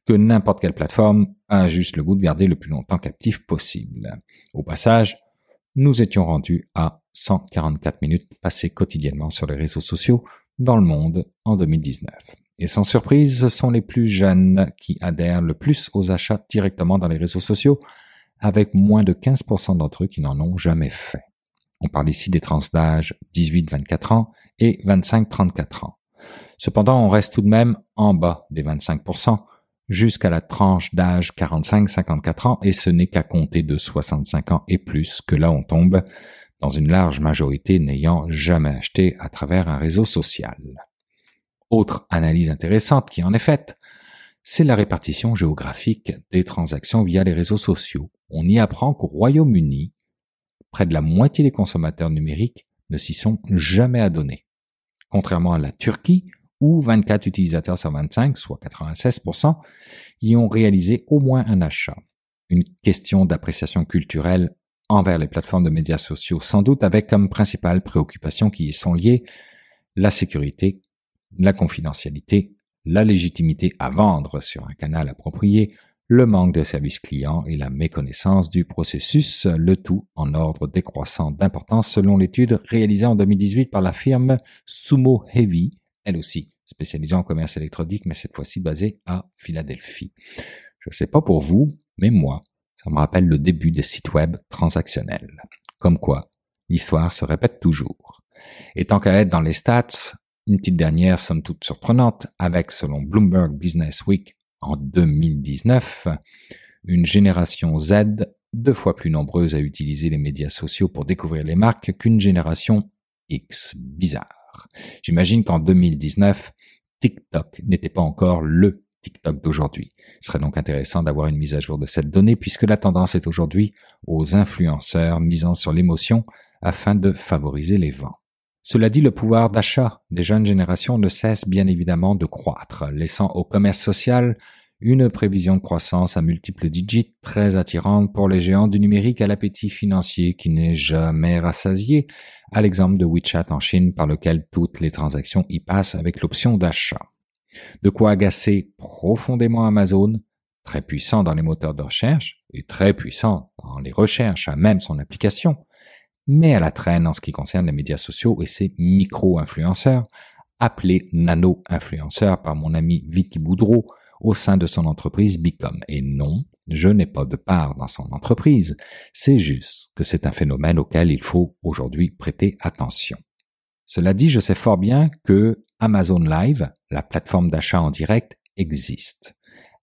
que n'importe quelle plateforme a juste le goût de garder le plus longtemps captif possible. Au passage, nous étions rendus à 144 minutes passées quotidiennement sur les réseaux sociaux dans le monde en 2019. Et sans surprise, ce sont les plus jeunes qui adhèrent le plus aux achats directement dans les réseaux sociaux, avec moins de 15% d'entre eux qui n'en ont jamais fait. On parle ici des trans d'âge 18-24 ans et 25-34 ans. Cependant, on reste tout de même en bas des 25%, jusqu'à la tranche d'âge 45-54 ans, et ce n'est qu'à compter de 65 ans et plus que là on tombe dans une large majorité n'ayant jamais acheté à travers un réseau social. Autre analyse intéressante qui en est faite, c'est la répartition géographique des transactions via les réseaux sociaux. On y apprend qu'au Royaume-Uni, près de la moitié des consommateurs numériques ne s'y sont jamais adonnés. Contrairement à la Turquie, où 24 utilisateurs sur 25, soit 96%, y ont réalisé au moins un achat. Une question d'appréciation culturelle envers les plateformes de médias sociaux, sans doute avec comme principale préoccupation qui y sont liées la sécurité, la confidentialité, la légitimité à vendre sur un canal approprié, le manque de service client et la méconnaissance du processus, le tout en ordre décroissant d'importance selon l'étude réalisée en 2018 par la firme Sumo Heavy, elle aussi spécialisée en commerce électronique, mais cette fois-ci basée à Philadelphie. Je ne sais pas pour vous, mais moi, ça me rappelle le début des sites web transactionnels. Comme quoi, l'histoire se répète toujours. Et tant qu'à être dans les stats, une petite dernière somme toute surprenante, avec selon Bloomberg Business Week en 2019, une génération Z deux fois plus nombreuse à utiliser les médias sociaux pour découvrir les marques qu'une génération X. Bizarre. J'imagine qu'en 2019, TikTok n'était pas encore le TikTok d'aujourd'hui. Ce serait donc intéressant d'avoir une mise à jour de cette donnée puisque la tendance est aujourd'hui aux influenceurs misant sur l'émotion afin de favoriser les vents. Cela dit, le pouvoir d'achat des jeunes générations ne cesse bien évidemment de croître, laissant au commerce social une prévision de croissance à multiples digits très attirante pour les géants du numérique à l'appétit financier qui n'est jamais rassasié, à l'exemple de WeChat en Chine par lequel toutes les transactions y passent avec l'option d'achat. De quoi agacer profondément Amazon, très puissant dans les moteurs de recherche et très puissant dans les recherches à même son application, mais à la traîne en ce qui concerne les médias sociaux et ses micro-influenceurs, appelés nano-influenceurs par mon ami Vicky Boudreau au sein de son entreprise Bicom. Et non, je n'ai pas de part dans son entreprise, c'est juste que c'est un phénomène auquel il faut aujourd'hui prêter attention. Cela dit, je sais fort bien que Amazon Live, la plateforme d'achat en direct, existe.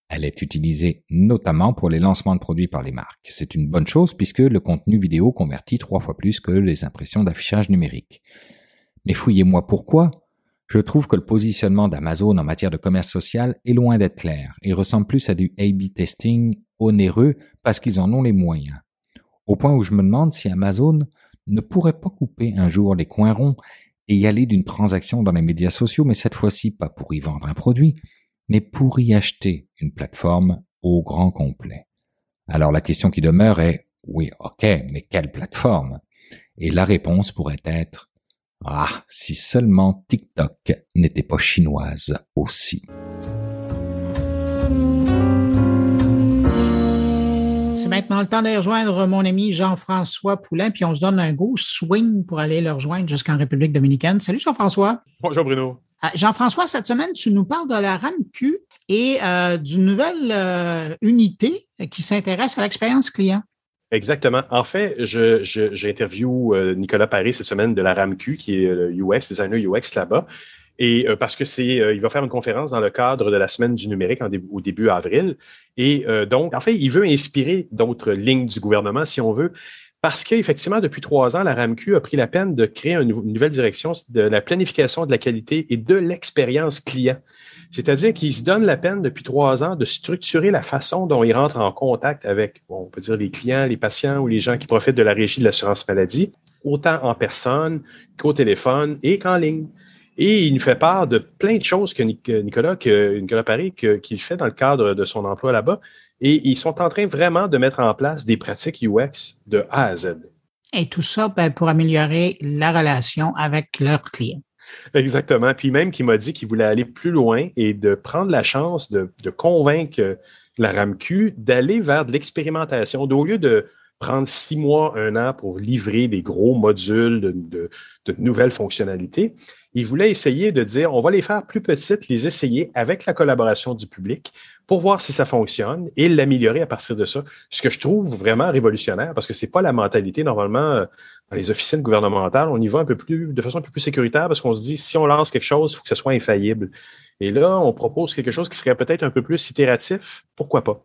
Elle est utilisée notamment pour les lancements de produits par les marques. C'est une bonne chose puisque le contenu vidéo convertit trois fois plus que les impressions d'affichage numérique. Mais fouillez-moi pourquoi je trouve que le positionnement d'Amazon en matière de commerce social est loin d'être clair et ressemble plus à du A-B testing onéreux parce qu'ils en ont les moyens. Au point où je me demande si Amazon ne pourrait pas couper un jour les coins ronds et y aller d'une transaction dans les médias sociaux, mais cette fois-ci pas pour y vendre un produit, mais pour y acheter une plateforme au grand complet. Alors la question qui demeure est, oui, ok, mais quelle plateforme? Et la réponse pourrait être, ah, si seulement TikTok n'était pas chinoise aussi. C'est maintenant le temps de rejoindre mon ami Jean-François Poulain, puis on se donne un go swing pour aller le rejoindre jusqu'en République dominicaine. Salut Jean-François. Bonjour Bruno. Euh, Jean-François, cette semaine, tu nous parles de la RAMQ et euh, d'une nouvelle euh, unité qui s'intéresse à l'expérience client. Exactement. En fait, j'interview je, Nicolas Paris cette semaine de la RAMQ, qui est le UX, designer UX là-bas. Et parce que c'est, il va faire une conférence dans le cadre de la semaine du numérique au début avril. Et donc, en fait, il veut inspirer d'autres lignes du gouvernement, si on veut, parce qu'effectivement, depuis trois ans, la RAMQ a pris la peine de créer une nouvelle direction de la planification de la qualité et de l'expérience client. C'est-à-dire qu'ils se donnent la peine depuis trois ans de structurer la façon dont ils rentrent en contact avec, on peut dire, les clients, les patients ou les gens qui profitent de la régie de l'assurance maladie, autant en personne qu'au téléphone et qu'en ligne. Et il nous fait part de plein de choses que Nicolas, que Nicolas Paris, qu'il fait dans le cadre de son emploi là-bas. Et ils sont en train vraiment de mettre en place des pratiques UX de A à Z. Et tout ça ben, pour améliorer la relation avec leurs clients. Exactement. Puis même qui m'a dit qu'il voulait aller plus loin et de prendre la chance de, de convaincre la RAMQ d'aller vers de l'expérimentation. Au lieu de prendre six mois, un an pour livrer des gros modules de, de, de nouvelles fonctionnalités, il voulait essayer de dire, on va les faire plus petites, les essayer avec la collaboration du public pour voir si ça fonctionne et l'améliorer à partir de ça. Ce que je trouve vraiment révolutionnaire parce que c'est pas la mentalité normalement euh, dans les officines gouvernementales. On y va un peu plus, de façon un peu plus sécuritaire parce qu'on se dit, si on lance quelque chose, il faut que ce soit infaillible. Et là, on propose quelque chose qui serait peut-être un peu plus itératif. Pourquoi pas?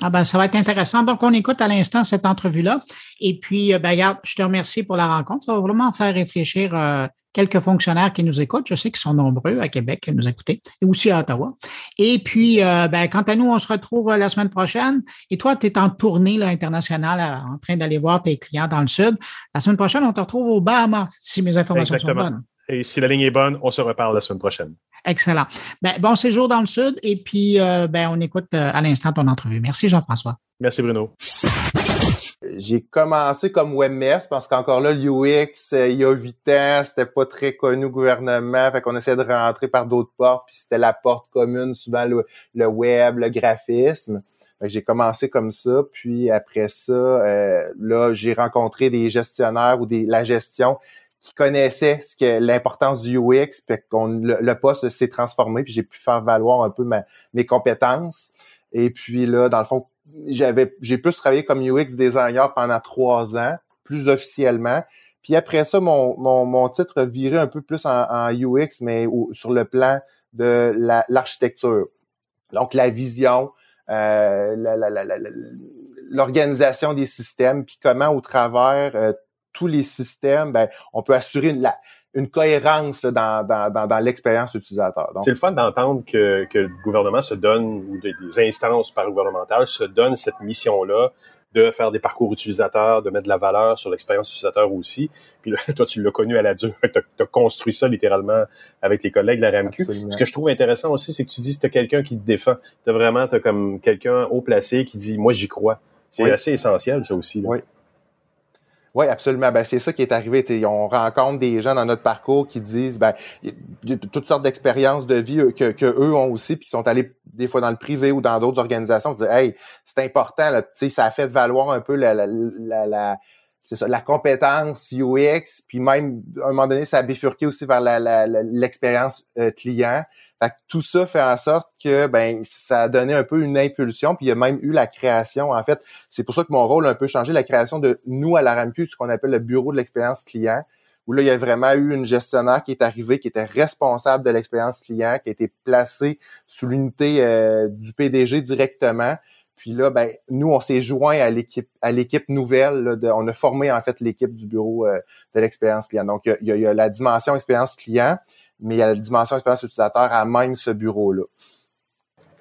Ah ben, ça va être intéressant. Donc, on écoute à l'instant cette entrevue-là. Et puis, euh, ben, je te remercie pour la rencontre. Ça va vraiment faire réfléchir euh, quelques fonctionnaires qui nous écoutent. Je sais qu'ils sont nombreux à Québec à nous écouter et aussi à Ottawa. Et puis, euh, ben, quant à nous, on se retrouve la semaine prochaine. Et toi, tu es en tournée là, internationale en train d'aller voir tes clients dans le Sud. La semaine prochaine, on te retrouve au Bahamas, si mes informations sont bonnes. Et si la ligne est bonne, on se reparle la semaine prochaine. Excellent. Ben, bon séjour dans le Sud et puis euh, ben, on écoute euh, à l'instant ton entrevue. Merci Jean-François. Merci Bruno. J'ai commencé comme webmaster parce qu'encore là, l'UX, euh, il y a huit ans, c'était pas très connu au gouvernement, fait qu'on essayait de rentrer par d'autres portes, puis c'était la porte commune, souvent le, web, le graphisme. J'ai commencé comme ça, puis après ça, là, j'ai rencontré des gestionnaires ou des la gestion qui connaissait ce que l'importance du UX, puis qu'on le, poste s'est transformé, puis j'ai pu faire valoir un peu mes compétences. Et puis là, dans le fond, j'avais j'ai plus travaillé comme UX designer pendant trois ans, plus officiellement. Puis après ça, mon, mon, mon titre virait un peu plus en, UX, mais sur le plan de l'architecture. Donc la vision, euh, l'organisation des systèmes, puis comment au travers euh, tous les systèmes, ben, on peut assurer une, une cohérence dans, dans, dans, l'expérience utilisateur. C'est le fun d'entendre que, que le gouvernement se donne, ou des, instances par-gouvernementales se donnent cette mission-là de faire des parcours utilisateurs, de mettre de la valeur sur l'expérience utilisateur aussi. Puis là, toi, tu l'as connu à la dure. Tu as, construit ça littéralement avec tes collègues de la RAMQ. Ce que je trouve intéressant aussi, c'est que tu dis que tu as quelqu'un qui te défend. Tu as vraiment as comme quelqu'un haut placé qui dit « moi, j'y crois ». C'est assez essentiel, ça aussi. Là. Oui. Oui, absolument. Ben, c'est ça qui est arrivé. on rencontre des gens dans notre parcours qui disent ben, toutes sortes d'expériences de vie euh, que, que, eux ont aussi, puis qui sont allés des fois dans le privé ou dans d'autres organisations, disent Hey, c'est important, là, ça a fait valoir un peu la, la, la, c'est ça, la compétence UX, puis même à un moment donné, ça a bifurqué aussi vers l'expérience la, client. Fait que tout ça fait en sorte que ben ça a donné un peu une impulsion, puis il y a même eu la création. En fait, c'est pour ça que mon rôle a un peu changé, la création de nous à la RAMQ, ce qu'on appelle le bureau de l'expérience client, où là, il y a vraiment eu une gestionnaire qui est arrivée, qui était responsable de l'expérience client, qui a été placée sous l'unité euh, du PDG directement. Puis là, ben, nous, on s'est joint à l'équipe, à l'équipe nouvelle. on a formé en fait l'équipe du bureau euh, de l'expérience client. Donc, il y, a, la dimension expérience client, mais il y a la dimension expérience utilisateur à même ce bureau-là.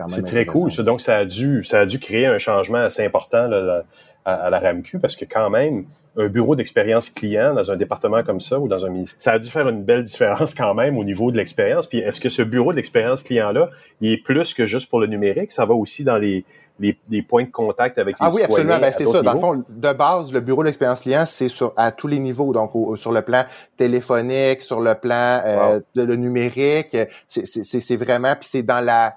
C'est très cool. Donc, ça a dû, ça a dû créer un changement assez important là, à, la RAMQ parce que quand même, un bureau d'expérience client dans un département comme ça ou dans un ministère, ça a dû faire une belle différence quand même au niveau de l'expérience. Puis est-ce que ce bureau d'expérience client-là, il est plus que juste pour le numérique? Ça va aussi dans les, les, les points de contact avec les Ah oui, absolument. Ben, c'est ça. Dans le fond, de base, le bureau d'expérience client, c'est sur à tous les niveaux. Donc, sur le plan téléphonique, sur le plan euh, de, le numérique. C'est vraiment, puis c'est dans la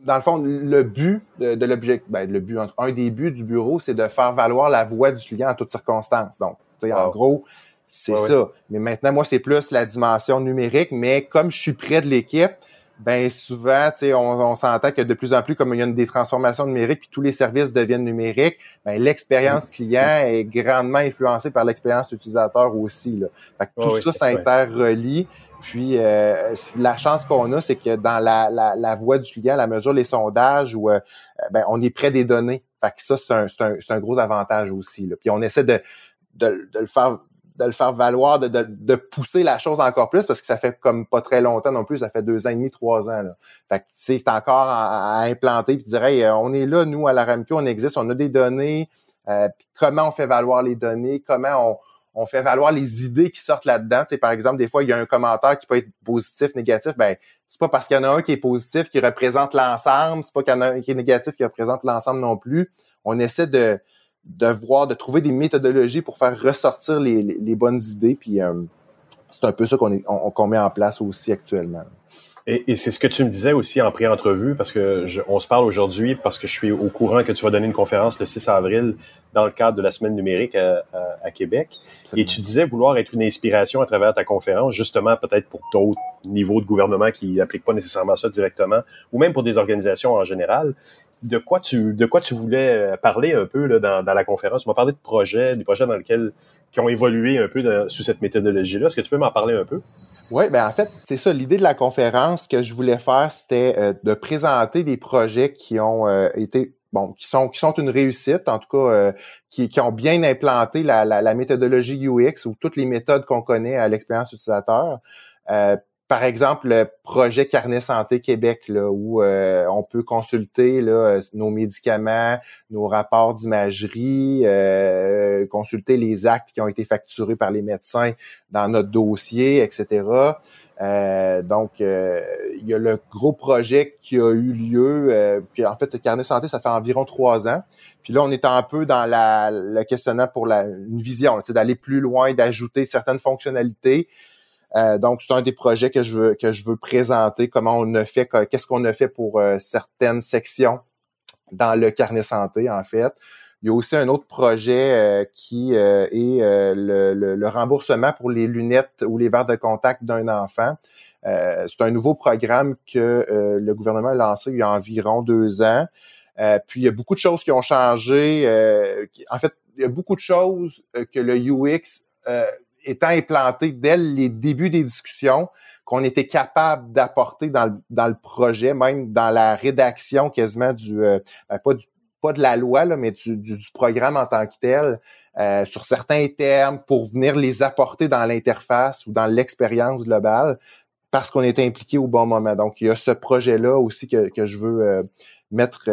dans le fond, le but de, l'objet, ben, le but, un des buts du bureau, c'est de faire valoir la voix du client en toutes circonstances. Donc, en gros, c'est ça. Mais maintenant, moi, c'est plus la dimension numérique. Mais comme je suis près de l'équipe, ben souvent, on, on s'entend que de plus en plus, comme il y a des transformations numériques, puis tous les services deviennent numériques, ben, l'expérience client est grandement influencée par l'expérience utilisateur aussi. Là. Fait que tout ça s'interrelie. Puis euh, la chance qu'on a, c'est que dans la, la, la, voie du client, la mesure les sondages, où euh, ben, on est près des données. Fait que ça, c'est un, gros avantage aussi. Là. Puis on essaie de, le faire valoir, de, pousser la chose encore plus parce que ça fait comme pas très longtemps non plus, ça fait deux ans et demi, trois ans. Là. Fait que c'est encore à, implanter puis dire hey, on est là, nous, à la RAMQ, on existe, on a des données, euh, puis comment on fait valoir les données, comment on, on fait valoir les idées qui sortent là-dedans. Par exemple, des fois, il y a un commentaire qui peut être positif, négatif. Ben, c'est pas parce qu'il y en a un qui est positif qui représente l'ensemble, c'est pas qu'il y en a un qui est négatif qui représente l'ensemble non plus. On essaie de, de voir, de trouver des méthodologies pour faire ressortir les, bonnes idées. Euh, c'est un peu ça qu'on qu'on met en place aussi actuellement. Et, c'est ce que tu me disais aussi en pré-entrevue, parce que on se parle aujourd'hui parce que je suis au courant que tu vas donner une conférence le 6 avril dans le cadre de la semaine numérique à, à, Québec. Et tu disais vouloir être une inspiration à travers ta conférence, justement peut-être pour d'autres niveaux de gouvernement qui n'appliquent pas nécessairement ça directement, ou même pour des organisations en général. De quoi tu de quoi tu voulais parler un peu là, dans, dans la conférence? Tu m'as parlé de projets, des projets dans lesquels qui ont évolué un peu sous cette méthodologie-là. Est-ce que tu peux m'en parler un peu? Oui, ben en fait, c'est ça. L'idée de la conférence que je voulais faire, c'était euh, de présenter des projets qui ont euh, été bon, qui sont qui sont une réussite, en tout cas, euh, qui, qui ont bien implanté la, la, la, méthodologie UX ou toutes les méthodes qu'on connaît à l'expérience utilisateur par exemple, le projet Carnet Santé Québec, là, où euh, on peut consulter là, nos médicaments, nos rapports d'imagerie, euh, consulter les actes qui ont été facturés par les médecins dans notre dossier, etc. Euh, donc, il y a le gros projet qui a eu lieu. puis en fait, le Carnet Santé, ça fait environ trois ans. Puis là, on est un peu dans la, le questionnement pour la, une vision, c'est d'aller plus loin, d'ajouter certaines fonctionnalités. Euh, donc, c'est un des projets que je veux que je veux présenter, comment on a fait, qu'est-ce qu'on a fait pour euh, certaines sections dans le carnet santé, en fait. Il y a aussi un autre projet euh, qui est le, le, remboursement pour les lunettes ou les verres de contact d'un enfant. c'est un nouveau programme que le gouvernement a lancé il y a environ deux ans. puis il y a beaucoup de choses qui ont changé. en fait, il y a beaucoup de choses que le UX étant implanté dès les débuts des discussions, qu'on était capable d'apporter dans le, dans le projet, même dans la rédaction quasiment du, euh, ben, pas du pas de la loi, là, mais du, programme en tant que tel, euh, sur certains termes, pour venir les apporter dans l'interface ou dans l'expérience globale, parce qu'on était impliqué au bon moment. Donc, il y a ce projet-là aussi que, que je veux euh, mettre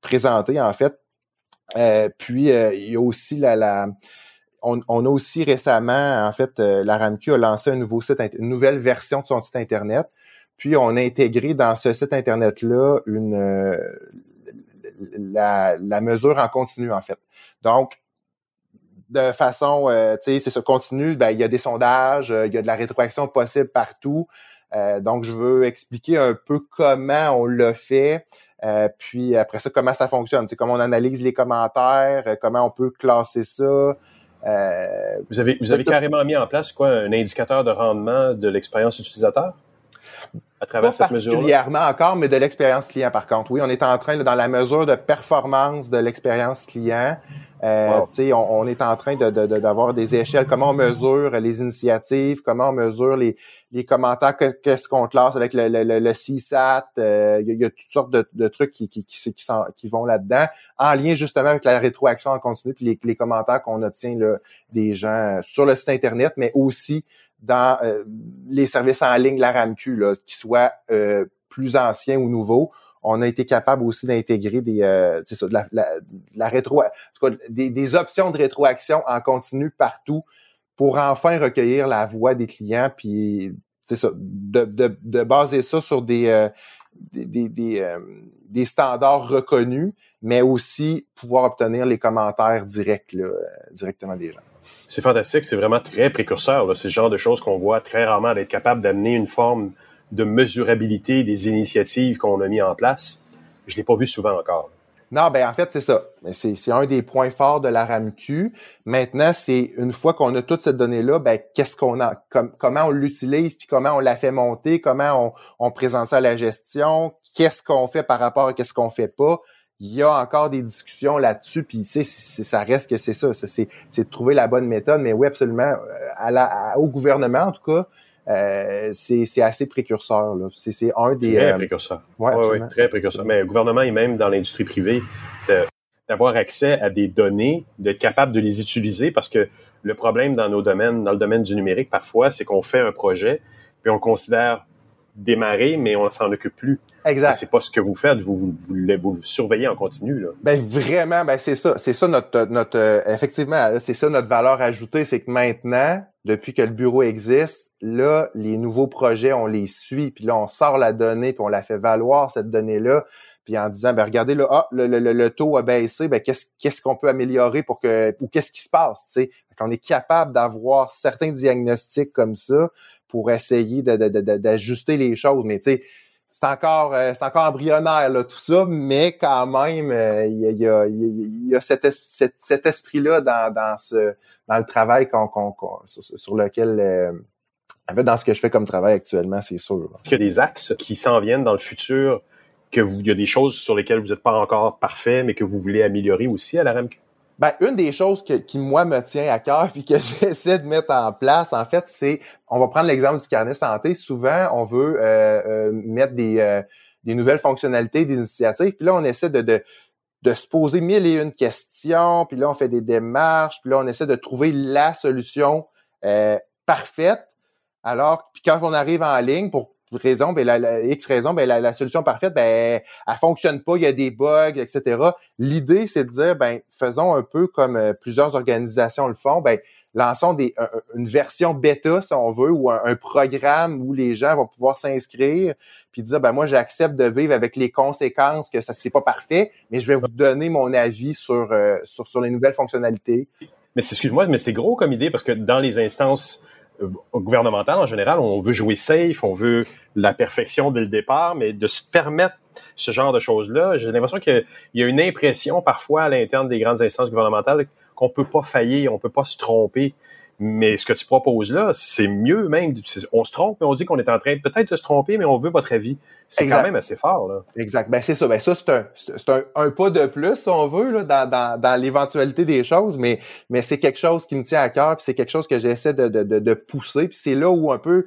présenter, en fait. puis, il y a aussi la, on, a aussi récemment, en fait, euh, la RAMQ a lancé un nouveau site, une nouvelle version de son site Internet. Puis on a intégré dans ce site Internet-là une euh, la, mesure en continu, en fait. Donc, de façon, euh, tu sais, c'est ça, continu, ben, il y a des sondages, il y a de la rétroaction possible partout. donc, je veux expliquer un peu comment on l'a fait, puis après ça, comment ça fonctionne, c'est comment on analyse les commentaires, comment on peut classer ça, Euh, vous avez, vous avez carrément mis en place quoi, un indicateur de rendement de l'expérience utilisateur? À travers cette mesure particulièrement encore, mais de l'expérience client par contre. Oui, on est en train, dans la mesure de performance de l'expérience client, euh, on, on, est en train d'avoir de, de, des échelles, comment on mesure les initiatives, comment on mesure les, les commentaires, qu'est-ce qu'on classe avec le, le, le CSAT, euh, il y, a toutes sortes de, de trucs qui, qui, qui, qui vont là-dedans, en lien justement avec la rétroaction en continu, puis les, les commentaires qu'on obtient là, des gens sur le site Internet, mais aussi dans euh, les services en ligne, la RAMQ, qui soient euh, plus anciens ou nouveaux. On a été capable aussi d'intégrer des, euh, ça, la, la, la, rétro, en tout cas, des, des, options de rétroaction en continu partout pour enfin recueillir la voix des clients, puis ça, de, de, de, baser ça sur des, euh, des, des, des, des, standards reconnus, mais aussi pouvoir obtenir les commentaires directs là, directement des gens. C'est fantastique, c'est vraiment très précurseur. C'est le genre de choses qu'on voit très rarement d'être capable d'amener une forme de mesurabilité des initiatives qu'on a mis en place. Je l'ai pas vu souvent encore. Non, ben en fait, c'est ça. C'est un des points forts de la RAMQ. Maintenant, c'est une fois qu'on a toute cette donnée-là, ben qu'est-ce qu'on a, comment on l'utilise, puis comment on la fait monter, comment on, on présente ça à la gestion, qu'est-ce qu'on fait par rapport à qu'est-ce qu'on fait pas il y a encore des discussions là-dessus, puis tu sais, ça reste que c'est ça, c'est de trouver la bonne méthode, mais oui, absolument, euh, à la, au gouvernement en tout cas, euh, c'est assez précurseur. C'est un des... Très euh, précurseur. Oui, ouais, très précurseur. Mais le gouvernement et même dans l'industrie privée, d'avoir accès à des données, d'être capable de les utiliser, parce que le problème dans nos domaines, dans le domaine du numérique, parfois, c'est qu'on fait un projet, puis on considère démarrer, mais on s'en occupe plus. Exact. C'est pas ce que vous faites, vous vous, vous, surveillez en continu. Là. Ben vraiment, ben c'est ça, c'est ça notre notre euh, effectivement, c'est ça notre valeur ajoutée, c'est que maintenant, depuis que le bureau existe, là les nouveaux projets on les suit, puis là on sort la donnée, puis on la fait valoir cette donnée là, puis en disant ben regardez là, ah, le, le, le, taux a baissé, ben qu'est-ce qu'est-ce qu'on peut améliorer pour que ou qu'est-ce qui se passe, tu sais, qu'on est capable d'avoir certains diagnostics comme ça pour essayer d'ajuster les choses. Mais tu sais, c'est encore, euh, c'est encore embryonnaire tout ça, mais quand même, il y, a, cet, esprit-là dans, le travail sur, lequel euh, en fait, dans ce que je fais comme travail actuellement, c'est sûr. Il y a des axes qui s'en viennent dans le futur, que vous, il y a des choses sur lesquelles vous n'êtes pas encore parfait, mais que vous voulez améliorer aussi à la RAMQ? Ben, une des choses qui, moi, me tient à cœur puis que j'essaie de mettre en place, en fait, c'est, on va prendre l'exemple du carnet santé. Souvent, on veut euh, euh, mettre des, euh, des nouvelles fonctionnalités, des initiatives, puis là, on essaie de, de, de se poser mille et une questions, puis là, on fait des démarches, puis là, on essaie de trouver la solution parfaite. Alors, puis quand on arrive en ligne pour raison, ben la, X raison, ben la, solution parfaite, ben elle fonctionne pas, il y a des bugs, etc. L'idée, c'est de dire, ben faisons un peu comme euh, plusieurs organisations le font, ben lançons des, une version bêta, si on veut, ou un, programme où les gens vont pouvoir s'inscrire, puis dire, ben moi, j'accepte de vivre avec les conséquences que ça c'est pas parfait, mais je vais vous donner mon avis sur euh, sur, sur les nouvelles fonctionnalités. Mais excuse-moi, mais c'est gros comme idée parce que dans les instances euh, gouvernemental, en général, on veut jouer safe, on veut la perfection dès le départ, mais de se permettre ce genre de choses-là, j'ai l'impression qu'il y a une impression parfois à l'interne des grandes instances gouvernementales qu'on peut pas faillir, on peut pas se tromper. Mais ce que tu proposes là, c'est mieux même. On se trompe, mais on dit qu'on est en train peut-être de se tromper, mais on veut votre avis. C'est quand même assez fort. Là. Exact. Ben c'est ça. Ben ça, c'est un, un, un, pas de plus, si on veut, là, dans, dans, dans l'éventualité des choses, mais, mais c'est quelque chose qui me tient à cœur, puis c'est quelque chose que j'essaie de, de, de, de pousser. Puis c'est là où un peu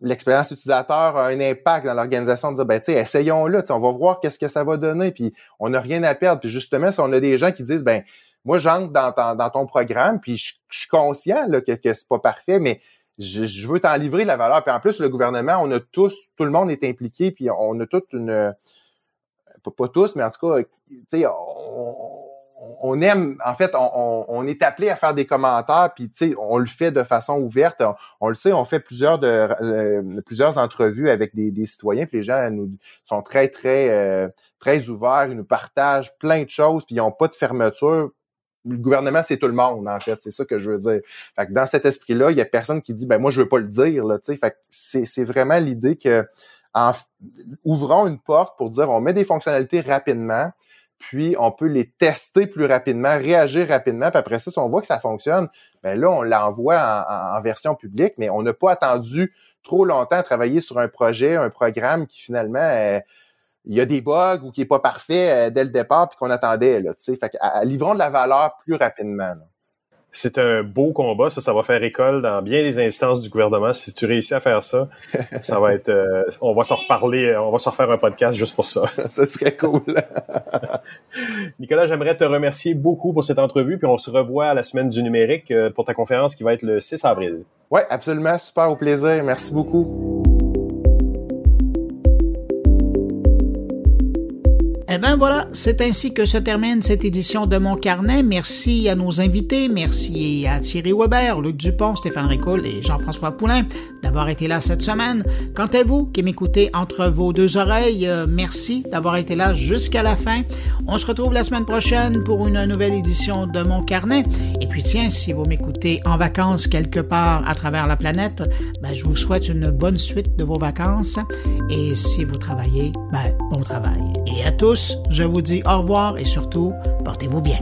l'expérience utilisateur a un impact dans l'organisation de dire, ben, tu essayons-le, on va voir qu'est-ce que ça va donner, puis on n'a rien à perdre. Puis justement, si on a des gens qui disent, ben, moi, j'entre dans, ton programme, puis je, suis conscient là, que, c'est pas parfait, mais je, veux t'en livrer la valeur. Puis en plus, le gouvernement, on a tous, tout le monde est impliqué, puis on a toute une... Pas, tous, mais en tout cas, tu sais, on, aime, en fait, on, est appelé à faire des commentaires, puis tu sais, on le fait de façon ouverte. On, le sait, on fait plusieurs de euh, plusieurs entrevues avec des, des, citoyens, puis les gens nous sont très très euh, très ouverts, ils nous partagent plein de choses, puis ils n'ont pas de fermeture le gouvernement, c'est tout le monde, en fait. C'est ça que je veux dire. Fait que dans cet esprit-là, il y a personne qui dit, ben moi, je veux pas le dire, là, tu sais. C'est vraiment l'idée que, en, ouvrons une porte pour dire, on met des fonctionnalités rapidement, puis on peut les tester plus rapidement, réagir rapidement, puis après ça, si on voit que ça fonctionne, ben là, on l'envoie en, en, version publique, mais on n'a pas attendu trop longtemps à travailler sur un projet, un programme qui finalement euh, il y a des bugs ou qui est pas parfait euh, dès le départ puis qu'on attendait là, tu sais. Fait que, livrons de la valeur plus rapidement. C'est un beau combat, ça, ça va faire école dans bien des instances du gouvernement. Si tu réussis à faire ça, ça va être, euh, on va s'en reparler, on va s'en refaire un podcast juste pour ça. ça serait cool. Nicolas, j'aimerais te remercier beaucoup pour cette entrevue, puis on se revoit à la semaine du numérique euh, pour ta conférence qui va être le 6 avril. Oui, absolument, super au plaisir. Merci beaucoup. Bien voilà, c'est ainsi que se termine cette édition de Mon Carnet. Merci à nos invités, merci à Thierry Weber, Luc Dupont, Stéphane Ricoul et Jean-François Poulain d'avoir été là cette semaine. Quant à vous qui m'écoutez entre vos deux oreilles, euh, merci d'avoir été là jusqu'à la fin. On se retrouve la semaine prochaine pour une nouvelle édition de Mon Carnet. Et puis tiens, si vous m'écoutez en vacances quelque part à travers la planète, ben, je vous souhaite une bonne suite de vos vacances. Et si vous travaillez, ben, bon travail. Et à je vous dis au revoir et surtout, portez-vous bien.